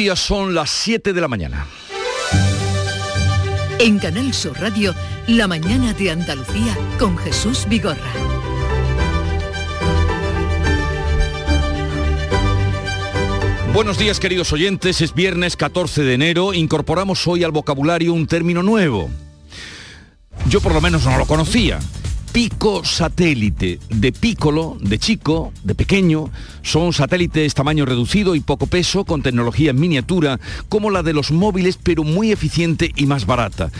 Son las 7 de la mañana. En Canal Sur Radio, La mañana de Andalucía con Jesús Vigorra. Buenos días queridos oyentes, es viernes 14 de enero, incorporamos hoy al vocabulario un término nuevo. Yo por lo menos no lo conocía. Pico satélite, de pícolo, de chico, de pequeño, son satélites tamaño reducido y poco peso con tecnología en miniatura como la de los móviles pero muy eficiente y más barata.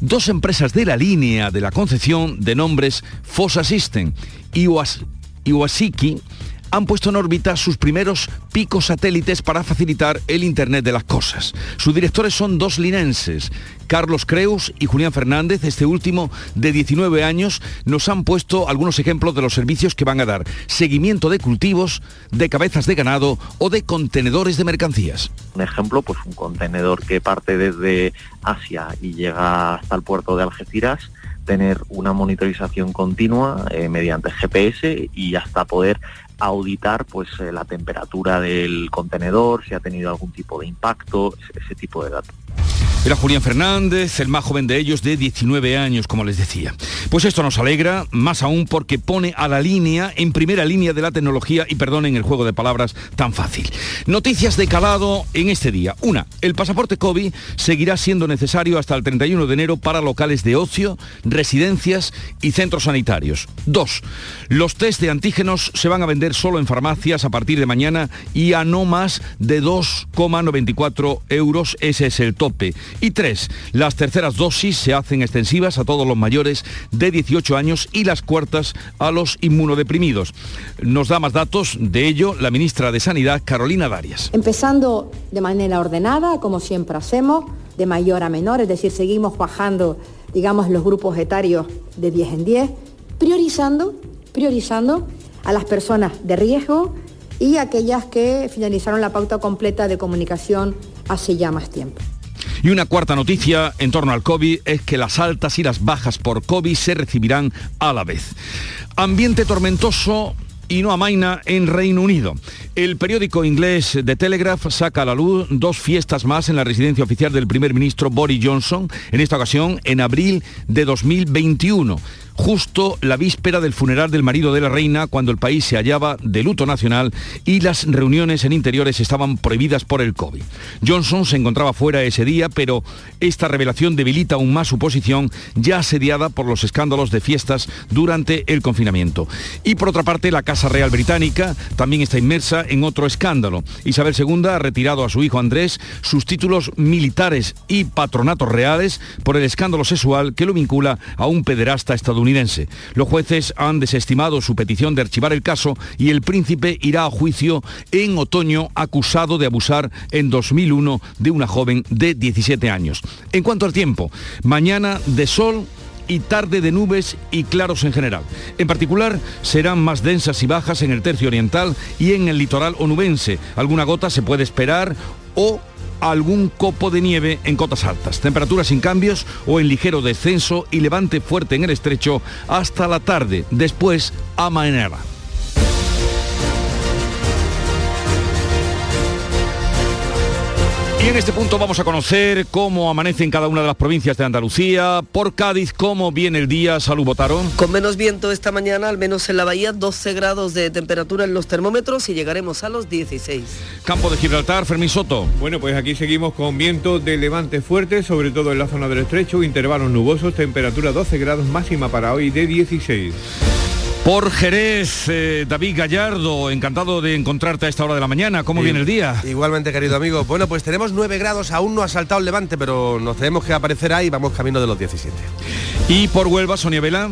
Dos empresas de la línea de la concepción de nombres Fossa System y Iwasiki han puesto en órbita sus primeros picos satélites para facilitar el Internet de las cosas. Sus directores son dos linenses, Carlos Creus y Julián Fernández, este último de 19 años, nos han puesto algunos ejemplos de los servicios que van a dar. Seguimiento de cultivos, de cabezas de ganado o de contenedores de mercancías. Un ejemplo, pues un contenedor que parte desde Asia y llega hasta el puerto de Algeciras tener una monitorización continua eh, mediante GPS y hasta poder auditar pues eh, la temperatura del contenedor, si ha tenido algún tipo de impacto, ese tipo de datos. Era Julián Fernández, el más joven de ellos, de 19 años, como les decía. Pues esto nos alegra, más aún porque pone a la línea, en primera línea de la tecnología, y perdonen el juego de palabras tan fácil. Noticias de calado en este día. Una, el pasaporte COVID seguirá siendo necesario hasta el 31 de enero para locales de ocio, residencias y centros sanitarios. Dos, los test de antígenos se van a vender solo en farmacias a partir de mañana y a no más de 2,94 euros. Ese es el Y tres, las terceras dosis se hacen extensivas a todos los mayores de 18 años y las cuartas a los inmunodeprimidos. Nos da más datos de ello la ministra de Sanidad, Carolina Darias. Empezando de manera ordenada, como siempre hacemos, de mayor a menor, es decir, seguimos bajando, digamos, los grupos etarios de 10 en 10, priorizando, priorizando a las personas de riesgo y aquellas que finalizaron la pauta completa de comunicación hace ya más tiempo. Y una cuarta noticia en torno al COVID es que las altas y las bajas por COVID se recibirán a la vez. Ambiente tormentoso y no amaina en Reino Unido. El periódico inglés The Telegraph saca a la luz dos fiestas más en la residencia oficial del primer ministro Boris Johnson, en esta ocasión en abril de 2021 justo la víspera del funeral del marido de la reina, cuando el país se hallaba de luto nacional y las reuniones en interiores estaban prohibidas por el COVID. Johnson se encontraba fuera ese día, pero esta revelación debilita aún más su posición, ya asediada por los escándalos de fiestas durante el confinamiento. Y por otra parte, la Casa Real Británica también está inmersa en otro escándalo. Isabel II ha retirado a su hijo Andrés sus títulos militares y patronatos reales por el escándalo sexual que lo vincula a un pederasta estadounidense los jueces han desestimado su petición de archivar el caso y el príncipe irá a juicio en otoño acusado de abusar en 2001 de una joven de 17 años. En cuanto al tiempo, mañana de sol y tarde de nubes y claros en general. En particular, serán más densas y bajas en el tercio oriental y en el litoral onubense. Alguna gota se puede esperar o algún copo de nieve en cotas altas. Temperaturas sin cambios o en ligero descenso y levante fuerte en el estrecho hasta la tarde. Después, amainará. Y en este punto vamos a conocer cómo amanece en cada una de las provincias de Andalucía. Por Cádiz, cómo viene el día. Salud, Botaron. Con menos viento esta mañana, al menos en la bahía, 12 grados de temperatura en los termómetros y llegaremos a los 16. Campo de Gibraltar, Fermín Soto. Bueno, pues aquí seguimos con viento de levante fuerte, sobre todo en la zona del estrecho, intervalos nubosos, temperatura 12 grados máxima para hoy de 16. Por Jerez, eh, David Gallardo, encantado de encontrarte a esta hora de la mañana. ¿Cómo viene el día? Igualmente, querido amigo. Bueno, pues tenemos 9 grados, aún no ha saltado el levante, pero nos tenemos que aparecer ahí, vamos camino de los 17. Y por Huelva, Sonia Vela.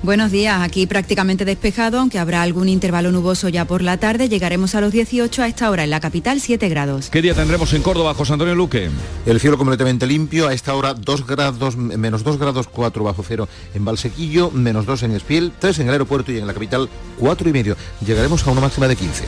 Buenos días, aquí prácticamente despejado, aunque habrá algún intervalo nuboso ya por la tarde. Llegaremos a los 18 a esta hora en la capital, 7 grados. ¿Qué día tendremos en Córdoba, José Antonio Luque? El cielo completamente limpio, a esta hora 2 grados, menos 2 grados 4 bajo cero en Valsequillo, menos 2 en Espiel, 3 en el aeropuerto y en la capital 4 y medio. Llegaremos a una máxima de 15.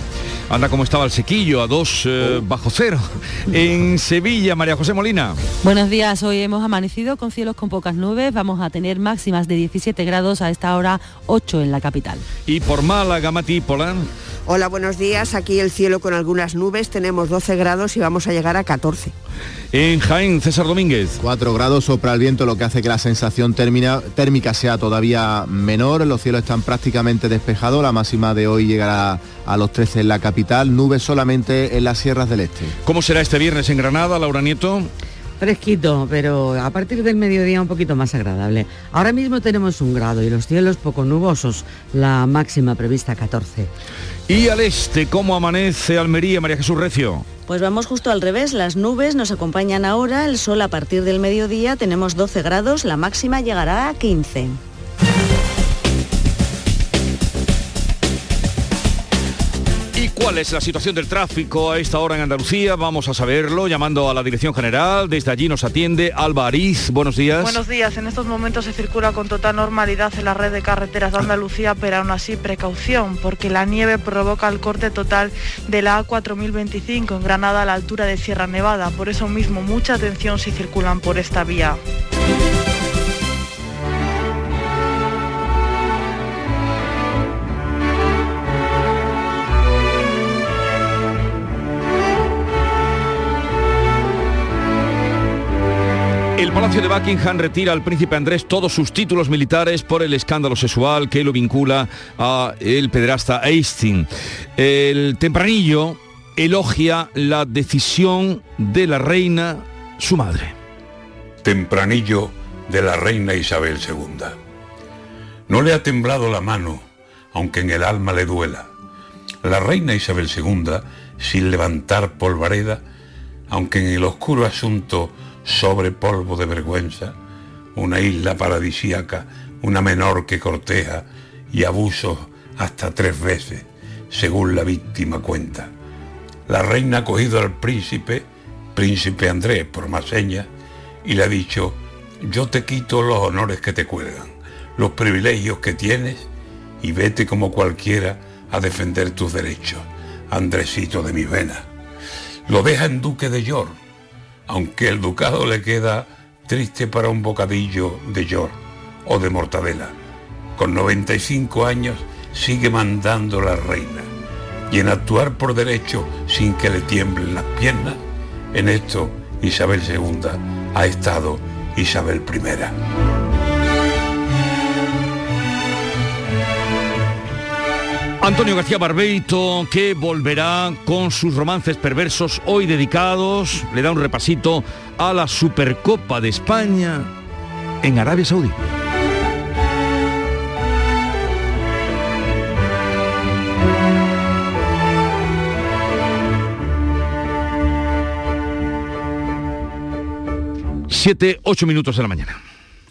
Anda como estaba el sequillo, a 2 eh, bajo cero. En Sevilla, María José Molina. Buenos días, hoy hemos amanecido con cielos con pocas nubes, vamos a tener máximas de 17 grados a esta esta hora 8 en la capital. Y por Málaga, Mati Polán. Hola, buenos días. Aquí el cielo con algunas nubes. Tenemos 12 grados y vamos a llegar a 14. En Jaén, César Domínguez. 4 grados sopra el viento, lo que hace que la sensación térmica sea todavía menor. Los cielos están prácticamente despejados. La máxima de hoy llegará a los 13 en la capital. Nubes solamente en las sierras del este. ¿Cómo será este viernes en Granada, Laura Nieto? Fresquito, pero a partir del mediodía un poquito más agradable. Ahora mismo tenemos un grado y los cielos poco nubosos, la máxima prevista 14. Y al este, ¿cómo amanece Almería, María Jesús Recio? Pues vamos justo al revés, las nubes nos acompañan ahora, el sol a partir del mediodía tenemos 12 grados, la máxima llegará a 15. ¿Cuál es la situación del tráfico a esta hora en Andalucía? Vamos a saberlo llamando a la Dirección General. Desde allí nos atiende Alba Ariz. Buenos días. Buenos días. En estos momentos se circula con total normalidad en la red de carreteras de Andalucía, pero aún así precaución, porque la nieve provoca el corte total de la A4025 en Granada a la altura de Sierra Nevada. Por eso mismo, mucha atención si circulan por esta vía. El Palacio de Buckingham retira al príncipe Andrés todos sus títulos militares por el escándalo sexual que lo vincula a el pederasta Einstein. El tempranillo elogia la decisión de la reina, su madre. Tempranillo de la reina Isabel II. No le ha temblado la mano, aunque en el alma le duela. La reina Isabel II, sin levantar polvareda, aunque en el oscuro asunto sobre polvo de vergüenza, una isla paradisíaca, una menor que corteja y abusos hasta tres veces, según la víctima cuenta. La reina ha cogido al príncipe, príncipe Andrés por más señas, y le ha dicho, yo te quito los honores que te cuelgan, los privilegios que tienes, y vete como cualquiera a defender tus derechos, Andresito de mi vena. Lo deja en duque de York, aunque el ducado le queda triste para un bocadillo de york o de mortadela. Con 95 años sigue mandando la reina. Y en actuar por derecho sin que le tiemblen las piernas, en esto Isabel II ha estado Isabel I. Antonio García Barbeito, que volverá con sus romances perversos hoy dedicados, le da un repasito a la Supercopa de España en Arabia Saudí. Siete, ocho minutos de la mañana.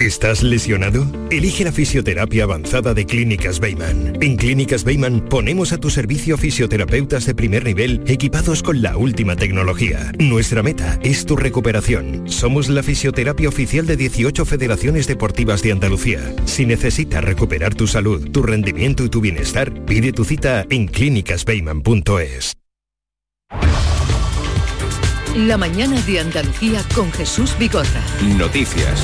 ¿Estás lesionado? Elige la fisioterapia avanzada de Clínicas Beyman. En Clínicas Beyman ponemos a tu servicio fisioterapeutas de primer nivel equipados con la última tecnología. Nuestra meta es tu recuperación. Somos la fisioterapia oficial de 18 federaciones deportivas de Andalucía. Si necesitas recuperar tu salud, tu rendimiento y tu bienestar, pide tu cita en clínicasbeyman.es. La mañana de Andalucía con Jesús Bigorra. Noticias.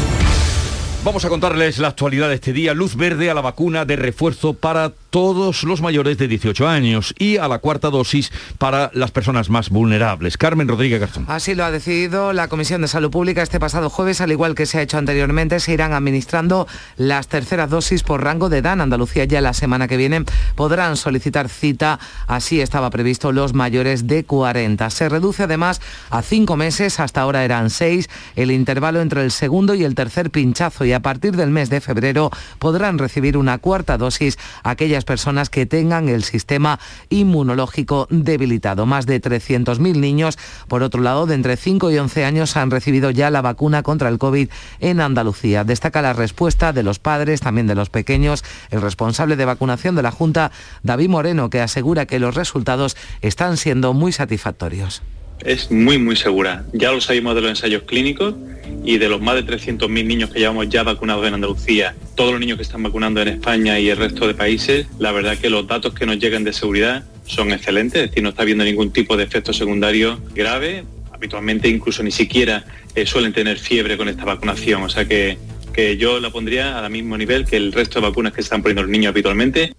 Vamos a contarles la actualidad de este día. Luz verde a la vacuna de refuerzo para todos los mayores de 18 años y a la cuarta dosis para las personas más vulnerables. Carmen Rodríguez Garzón. Así lo ha decidido la Comisión de Salud Pública este pasado jueves, al igual que se ha hecho anteriormente, se irán administrando las terceras dosis por rango de edad. Andalucía ya la semana que viene podrán solicitar cita, así estaba previsto los mayores de 40. Se reduce además a cinco meses, hasta ahora eran seis, el intervalo entre el segundo y el tercer pinchazo y a partir del mes de febrero podrán recibir una cuarta dosis aquellas personas que tengan el sistema inmunológico debilitado. Más de 300.000 niños, por otro lado, de entre 5 y 11 años han recibido ya la vacuna contra el COVID en Andalucía. Destaca la respuesta de los padres, también de los pequeños, el responsable de vacunación de la Junta, David Moreno, que asegura que los resultados están siendo muy satisfactorios es muy, muy segura. Ya lo sabemos de los ensayos clínicos y de los más de 300.000 niños que llevamos ya vacunados en Andalucía, todos los niños que están vacunando en España y el resto de países, la verdad que los datos que nos llegan de seguridad son excelentes, es decir, no está habiendo ningún tipo de efecto secundario grave, habitualmente incluso ni siquiera eh, suelen tener fiebre con esta vacunación, o sea que, que yo la pondría al mismo nivel que el resto de vacunas que están poniendo los niños habitualmente.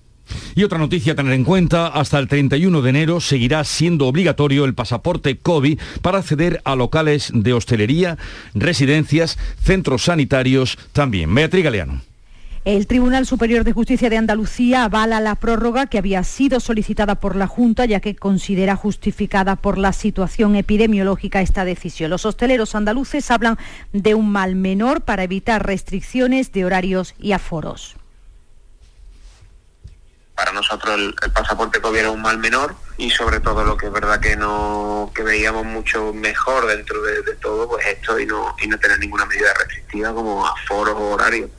Y otra noticia a tener en cuenta, hasta el 31 de enero seguirá siendo obligatorio el pasaporte COVID para acceder a locales de hostelería, residencias, centros sanitarios también. Beatriz Galeano. El Tribunal Superior de Justicia de Andalucía avala la prórroga que había sido solicitada por la Junta, ya que considera justificada por la situación epidemiológica esta decisión. Los hosteleros andaluces hablan de un mal menor para evitar restricciones de horarios y aforos para nosotros el, pasaporte COVID era un mal menor y sobre todo lo que es verdad que no que veíamos mucho mejor dentro de, todo pues esto y no y no tener ninguna medida restrictiva como aforos o horarios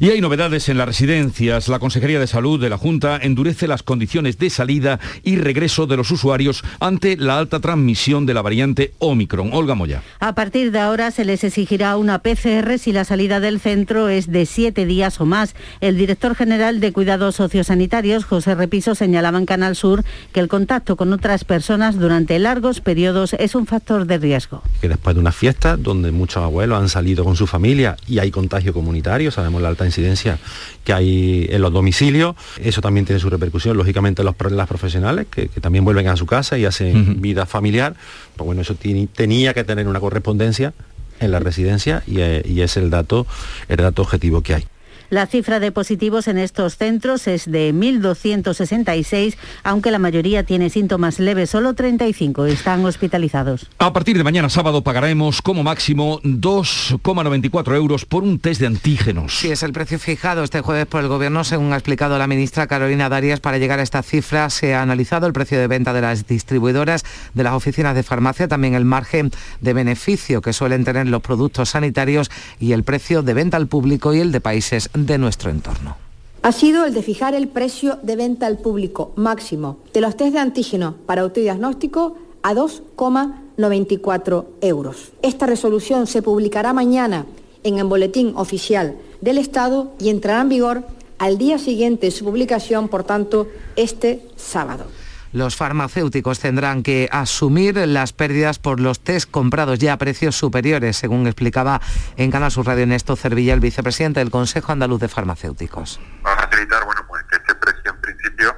y hay novedades en las residencias. La Consejería de Salud de la Junta endurece las condiciones de salida y regreso de los usuarios ante la alta transmisión de la variante Omicron. Olga Moya. A partir de ahora se les exigirá una PCR si la salida del centro es de siete días o más. El director general de Cuidados Sociosanitarios, José Repiso, señalaba en Canal Sur que el contacto con otras personas durante largos periodos es un factor de riesgo. Que después de una fiesta donde muchos abuelos han salido con su familia y hay contagio comunitario, sabemos la alta incidencia que hay en los domicilios. Eso también tiene su repercusión, lógicamente, en los, las profesionales, que, también vuelven a su casa y hacen vida familiar. Pues bueno, eso tenía que tener una correspondencia en la residencia y, eh, y es el dato, el dato objetivo que hay. La cifra de positivos en estos centros es de 1.266, aunque la mayoría tiene síntomas leves, solo 35 están hospitalizados. A partir de mañana sábado pagaremos como máximo 2,94 euros por un test de antígenos. Sí, es el precio fijado este jueves por el Gobierno, según ha explicado la ministra Carolina Darias. Para llegar a esta cifra se ha analizado el precio de venta de las distribuidoras, de las oficinas de farmacia, también el margen de beneficio que suelen tener los productos sanitarios y el precio de venta al público y el de países de nuestro entorno. Ha sido el de fijar el precio de venta al público máximo de los test de antígeno para autodiagnóstico a 2,94 euros. Esta resolución se publicará mañana en el Boletín Oficial del Estado y entrará en vigor al día siguiente de su publicación, por tanto, este sábado los farmacéuticos tendrán que asumir las pérdidas por los test comprados ya a precios superiores, según explicaba en Canal Sur Radio Néstor Cervilla, el vicepresidente del Consejo Andaluz de Farmacéuticos. Va a facilitar bueno, pues que este precio en principio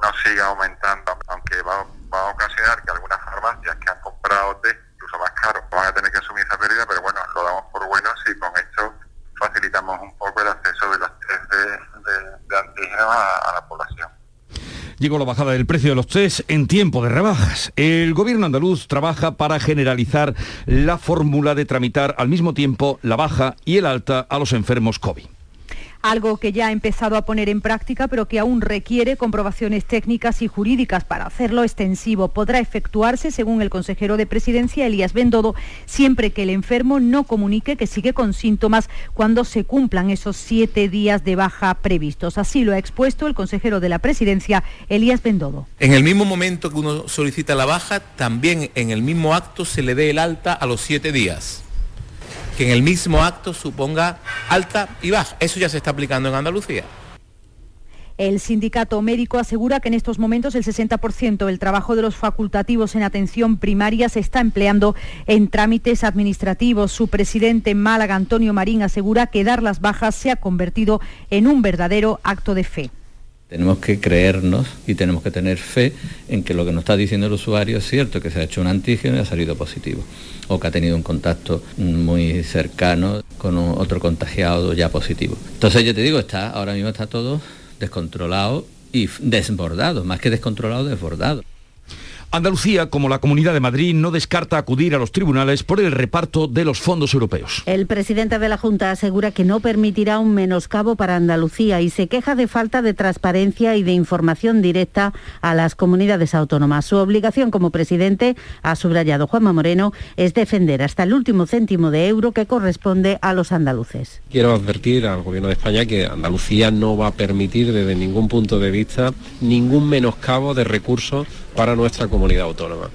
no siga aumentando, aunque va, a ocasionar que algunas farmacias que han comprado test incluso más caros van a tener que asumir esa pérdida, pero bueno, lo damos por bueno si con esto facilitamos un poco el acceso de los test de, antígenos a la población llegó la bajada del precio de los test en tiempo de rebajas. El gobierno andaluz trabaja para generalizar la fórmula de tramitar al mismo tiempo la baja y el alta a los enfermos COVID algo que ya ha empezado a poner en práctica, pero que aún requiere comprobaciones técnicas y jurídicas para hacerlo extensivo. Podrá efectuarse, según el consejero de Presidencia, Elías Bendodo, siempre que el enfermo no comunique que sigue con síntomas cuando se cumplan esos siete días de baja previstos. Así lo ha expuesto el consejero de la Presidencia, Elías Bendodo. En el mismo momento que uno solicita la baja, también en el mismo acto se le dé el alta a los siete días que en el mismo acto suponga alta y baja. Eso ya se está aplicando en Andalucía. El sindicato médico asegura que en estos momentos el 60% del trabajo de los facultativos en atención primaria se está empleando en trámites administrativos. Su presidente en Málaga, Antonio Marín, asegura que dar las bajas se ha convertido en un verdadero acto de fe. Tenemos que creernos y tenemos que tener fe en que lo que nos está diciendo el usuario es cierto, que se ha hecho un antígeno y ha salido positivo, o que ha tenido un contacto muy cercano con otro contagiado ya positivo. Entonces yo te digo, está, ahora mismo está todo descontrolado y desbordado, más que descontrolado, desbordado. Andalucía, como la Comunidad de Madrid, no descarta acudir a los tribunales por el reparto de los fondos europeos. El presidente de la Junta asegura que no permitirá un menoscabo para Andalucía y se queja de falta de transparencia y de información directa a las comunidades autónomas. Su obligación como presidente, ha subrayado Juanma Moreno, es defender hasta el último céntimo de euro que corresponde a los andaluces. Quiero advertir al Gobierno de España que Andalucía no va a permitir desde ningún punto de vista ningún menoscabo de recursos para nuestra comunidad autónoma.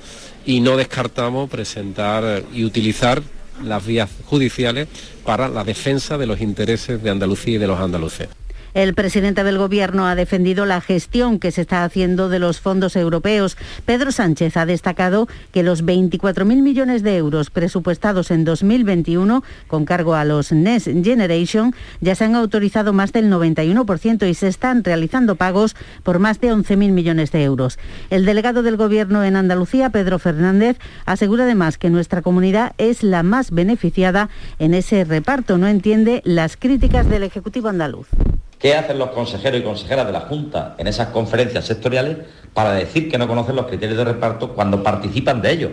Y no descartamos presentar y utilizar las vías judiciales para la defensa de los intereses de Andalucía y de los andaluces. El presidente del Gobierno ha defendido la gestión que se está haciendo de los fondos europeos. Pedro Sánchez ha destacado que los 24.000 millones de euros presupuestados en 2021 con cargo a los Next Generation ya se han autorizado más del 91% y se están realizando pagos por más de 11.000 millones de euros. El delegado del Gobierno en Andalucía, Pedro Fernández, asegura además que nuestra comunidad es la más beneficiada en ese reparto. No entiende las críticas del Ejecutivo andaluz. ¿Qué hacen los consejeros y consejeras de la Junta en esas conferencias sectoriales para decir que no conocen los criterios de reparto cuando participan de ellos?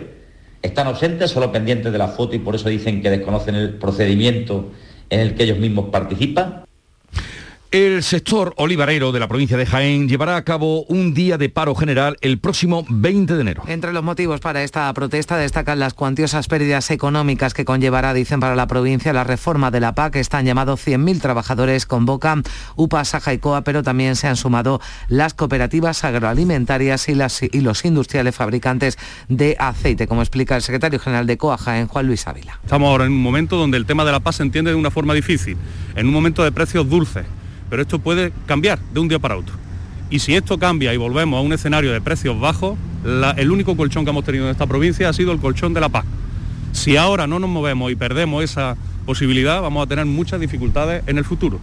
Están ausentes, solo pendientes de la foto y por eso dicen que desconocen el procedimiento en el que ellos mismos participan. El sector olivarero de la provincia de Jaén llevará a cabo un día de paro general el próximo 20 de enero. Entre los motivos para esta protesta destacan las cuantiosas pérdidas económicas que conllevará, dicen para la provincia, la reforma de la PAC. Están llamados 100.000 trabajadores, convocan UPA, Saja y COA, pero también se han sumado las cooperativas agroalimentarias y, las, y los industriales fabricantes de aceite, como explica el secretario general de COA Jaén, Juan Luis Ávila. Estamos ahora en un momento donde el tema de la PAC se entiende de una forma difícil, en un momento de precios dulces pero esto puede cambiar de un día para otro. Y si esto cambia y volvemos a un escenario de precios bajos, el único colchón que hemos tenido en esta provincia ha sido el colchón de la paz. Si ahora no nos movemos y perdemos esa posibilidad, vamos a tener muchas dificultades en el futuro.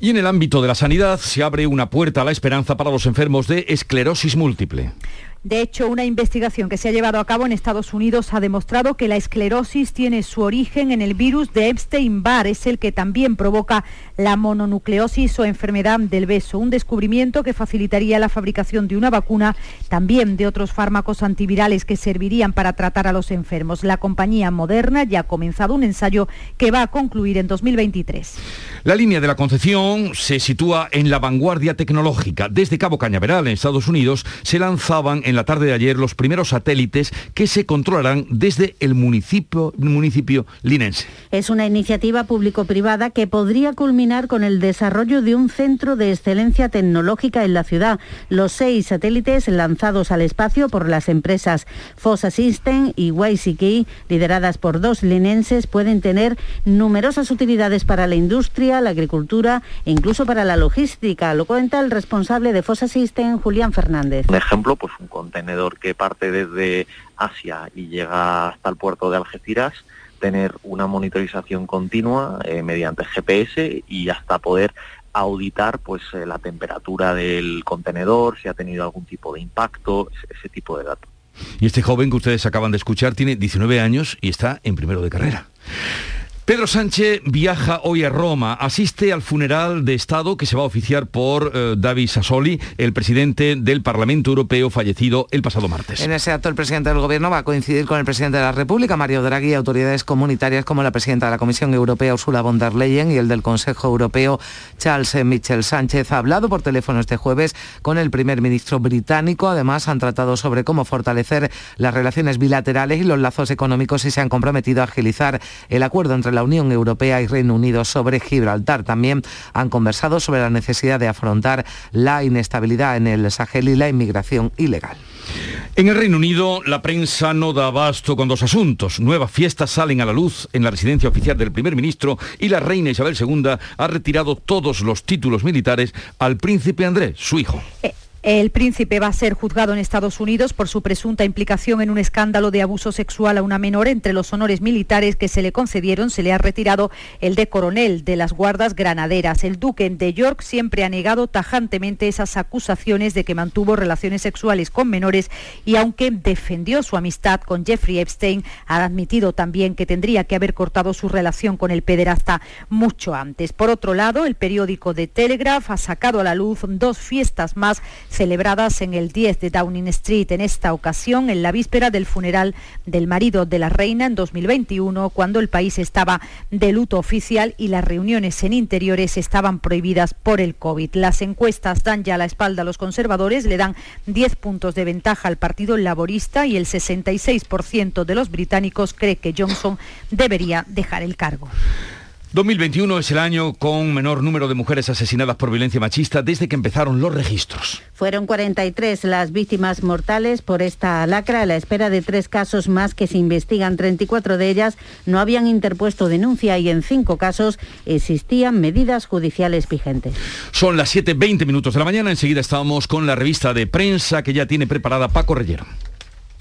Y en el ámbito de la sanidad se abre una puerta a la esperanza para los enfermos de esclerosis múltiple. De hecho, una investigación que se ha llevado a cabo en Estados Unidos ha demostrado que la esclerosis tiene su origen en el virus de Epstein-Barr, es el que también provoca la mononucleosis o enfermedad del beso, un descubrimiento que facilitaría la fabricación de una vacuna, también de otros fármacos antivirales que servirían para tratar a los enfermos. La compañía Moderna ya ha comenzado un ensayo que va a concluir en 2023. La línea de la Concepción se sitúa en la vanguardia tecnológica. Desde Cabo Cañaveral, en Estados Unidos, se lanzaban en la tarde de ayer los primeros satélites que se controlarán desde el municipio, municipio linense. Es una iniciativa público-privada que podría culminar con el desarrollo de un centro de excelencia tecnológica en la ciudad. Los seis satélites lanzados al espacio por las empresas Fossa System y YCK, lideradas por dos linenses, pueden tener numerosas utilidades para la industria, la agricultura e incluso para la logística. Lo cuenta el responsable de Fossa System, Julián Fernández. Un ejemplo, pues un contenedor que parte desde Asia y llega hasta el puerto de Algeciras, tener una monitorización continua eh, mediante GPS y hasta poder auditar pues eh, la temperatura del contenedor, si ha tenido algún tipo de impacto, ese, ese tipo de datos. Y este joven que ustedes acaban de escuchar tiene 19 años y está en primero de carrera. Pedro Sánchez viaja hoy a Roma, asiste al funeral de Estado que se va a oficiar por eh, David Sassoli, el presidente del Parlamento Europeo fallecido el pasado martes. En ese acto el presidente del Gobierno va a coincidir con el presidente de la República, Mario Draghi, y autoridades comunitarias como la presidenta de la Comisión Europea, Ursula von der Leyen, y el del Consejo Europeo, Charles Michel Sánchez. Ha hablado por teléfono este jueves con el primer ministro británico. Además, han tratado sobre cómo fortalecer las relaciones bilaterales y los lazos económicos y se han comprometido a agilizar el acuerdo entre la Unión Europea y Reino Unido sobre Gibraltar. También han conversado sobre la necesidad de afrontar la inestabilidad en el Sahel y la inmigración ilegal. En el Reino Unido, la prensa no da abasto con dos asuntos. Nuevas fiestas salen a la luz en la residencia oficial del primer ministro y la reina Isabel II ha retirado todos los títulos militares al príncipe Andrés, su hijo. El príncipe va a ser juzgado en Estados Unidos por su presunta implicación en un escándalo de abuso sexual a una menor. Entre los honores militares que se le concedieron se le ha retirado el de coronel de las guardas granaderas. El duque de York siempre ha negado tajantemente esas acusaciones de que mantuvo relaciones sexuales con menores y aunque defendió su amistad con Jeffrey Epstein, ha admitido también que tendría que haber cortado su relación con el pederasta mucho antes. Por otro lado, el periódico The Telegraph ha sacado a la luz dos fiestas más celebradas en el 10 de Downing Street, en esta ocasión en la víspera del funeral del marido de la reina en 2021, cuando el país estaba de luto oficial y las reuniones en interiores estaban prohibidas por el COVID. Las encuestas dan ya la espalda a los conservadores, le dan 10 puntos de ventaja al Partido Laborista y el 66% de los británicos cree que Johnson debería dejar el cargo. 2021 es el año con menor número de mujeres asesinadas por violencia machista desde que empezaron los registros. Fueron 43 las víctimas mortales por esta lacra a la espera de tres casos más que se investigan. 34 de ellas no habían interpuesto denuncia y en cinco casos existían medidas judiciales vigentes. Son las 7.20 minutos de la mañana. Enseguida estamos con la revista de prensa que ya tiene preparada Paco Rellero.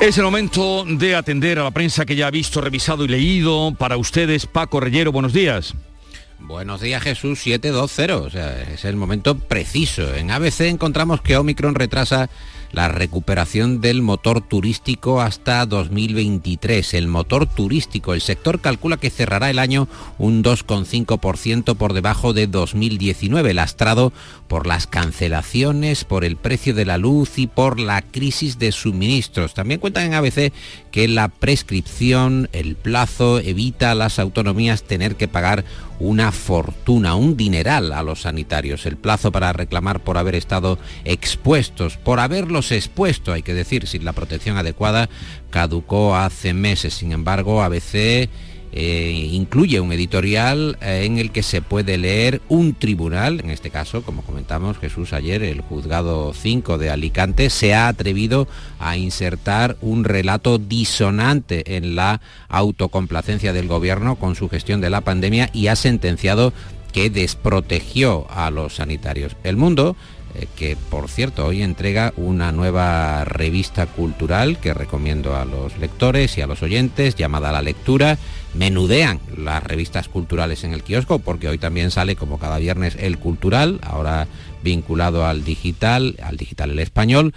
Es el momento de atender a la prensa que ya ha visto, revisado y leído. Para ustedes, Paco Rellero, buenos días. Buenos días Jesús 720, o sea, es el momento preciso. En ABC encontramos que Omicron retrasa la recuperación del motor turístico hasta 2023. El motor turístico, el sector calcula que cerrará el año un 2,5% por debajo de 2019, lastrado por las cancelaciones, por el precio de la luz y por la crisis de suministros. También cuentan en ABC que la prescripción, el plazo, evita a las autonomías tener que pagar una fortuna, un dineral a los sanitarios. El plazo para reclamar por haber estado expuestos, por haberlos expuesto, hay que decir, sin la protección adecuada, caducó hace meses. Sin embargo, ABC eh, incluye un editorial eh, en el que se puede leer un tribunal, en este caso, como comentamos Jesús ayer, el juzgado 5 de Alicante, se ha atrevido a insertar un relato disonante en la autocomplacencia del gobierno con su gestión de la pandemia y ha sentenciado que desprotegió a los sanitarios. El mundo eh, que por cierto hoy entrega una nueva revista cultural que recomiendo a los lectores y a los oyentes llamada La Lectura. Menudean las revistas culturales en el kiosco porque hoy también sale como cada viernes el cultural, ahora vinculado al digital, al digital el español.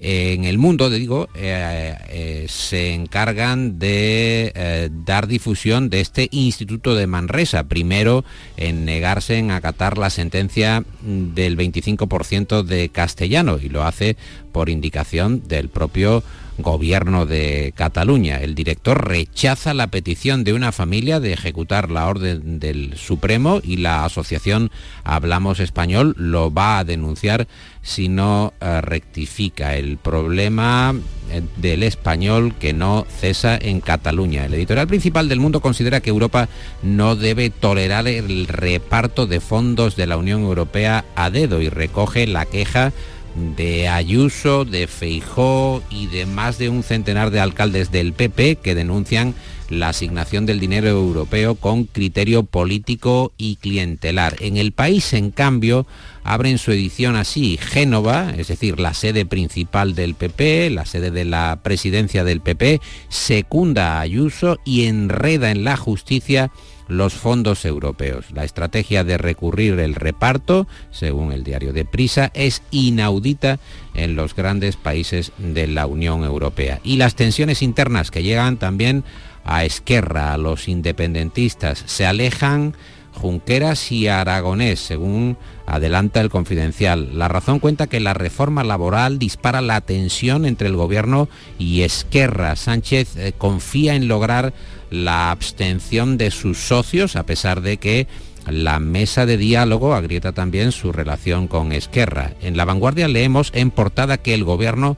En el mundo, digo, eh, eh, se encargan de eh, dar difusión de este Instituto de Manresa, primero en negarse en acatar la sentencia del 25% de castellano y lo hace por indicación del propio gobierno de Cataluña. El director rechaza la petición de una familia de ejecutar la orden del Supremo y la asociación Hablamos Español lo va a denunciar si no eh, rectifica el problema eh, del español que no cesa en Cataluña. El editorial principal del mundo considera que Europa no debe tolerar el reparto de fondos de la Unión Europea a dedo y recoge la queja de Ayuso, de Feijó y de más de un centenar de alcaldes del PP que denuncian la asignación del dinero europeo con criterio político y clientelar. En el país, en cambio, abren su edición así, Génova, es decir, la sede principal del PP, la sede de la presidencia del PP, secunda a Ayuso y enreda en la justicia los fondos europeos. La estrategia de recurrir el reparto, según el diario de Prisa, es inaudita en los grandes países de la Unión Europea. Y las tensiones internas que llegan también a Esquerra, a los independentistas, se alejan Junqueras y Aragonés, según adelanta el confidencial. La razón cuenta que la reforma laboral dispara la tensión entre el gobierno y Esquerra. Sánchez eh, confía en lograr la abstención de sus socios, a pesar de que la mesa de diálogo agrieta también su relación con Esquerra. En la vanguardia leemos en portada que el gobierno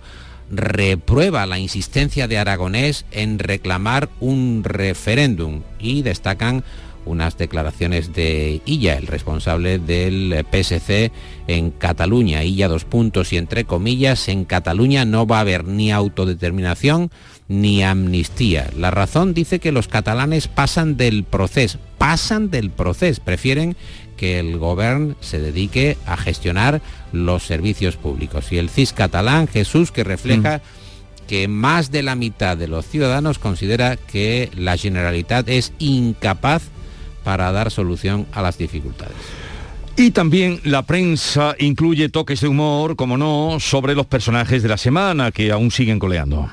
reprueba la insistencia de Aragonés en reclamar un referéndum y destacan unas declaraciones de Illa, el responsable del PSC en Cataluña. Illa dos puntos y entre comillas, en Cataluña no va a haber ni autodeterminación ni amnistía. La razón dice que los catalanes pasan del proceso, pasan del proceso, prefieren que el gobierno se dedique a gestionar los servicios públicos. Y el CIS catalán, Jesús, que refleja mm. que más de la mitad de los ciudadanos considera que la Generalitat es incapaz para dar solución a las dificultades. Y también la prensa incluye toques de humor, como no, sobre los personajes de la semana que aún siguen coleando.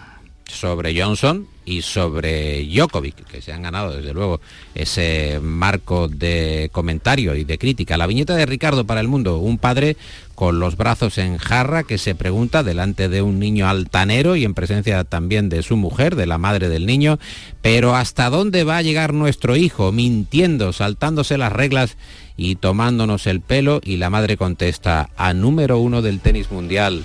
Sobre Johnson y sobre Djokovic, que se han ganado desde luego ese marco de comentario y de crítica. La viñeta de Ricardo para el mundo, un padre con los brazos en jarra que se pregunta delante de un niño altanero y en presencia también de su mujer, de la madre del niño, pero ¿hasta dónde va a llegar nuestro hijo mintiendo, saltándose las reglas y tomándonos el pelo? Y la madre contesta, a número uno del tenis mundial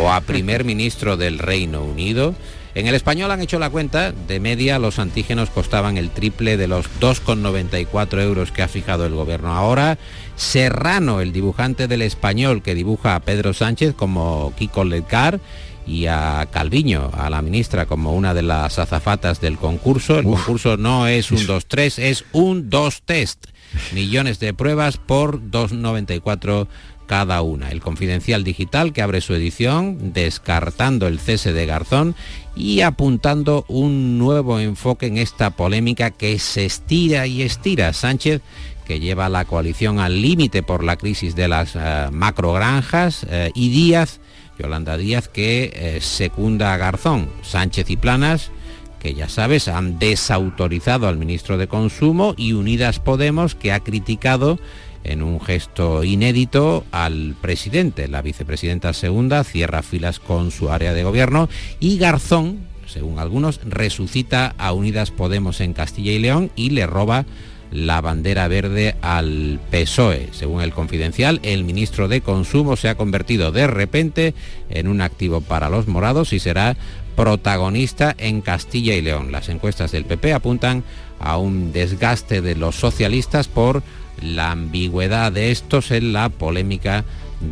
o a primer ministro del Reino Unido. En el español han hecho la cuenta, de media los antígenos costaban el triple de los 2,94 euros que ha fijado el gobierno. Ahora, Serrano, el dibujante del español que dibuja a Pedro Sánchez como Kiko Ledcar, y a Calviño, a la ministra, como una de las azafatas del concurso. El concurso no es un 2-3, es un 2 test. Millones de pruebas por 2,94 cada una. El Confidencial Digital que abre su edición descartando el cese de Garzón y apuntando un nuevo enfoque en esta polémica que se estira y estira. Sánchez que lleva la coalición al límite por la crisis de las uh, macrogranjas uh, y Díaz, Yolanda Díaz, que uh, secunda a Garzón. Sánchez y Planas que ya sabes, han desautorizado al ministro de Consumo y Unidas Podemos, que ha criticado en un gesto inédito al presidente. La vicepresidenta segunda cierra filas con su área de gobierno y Garzón, según algunos, resucita a Unidas Podemos en Castilla y León y le roba la bandera verde al PSOE. Según el confidencial, el ministro de Consumo se ha convertido de repente en un activo para los morados y será protagonista en Castilla y León. Las encuestas del PP apuntan a un desgaste de los socialistas por la ambigüedad de estos en la polémica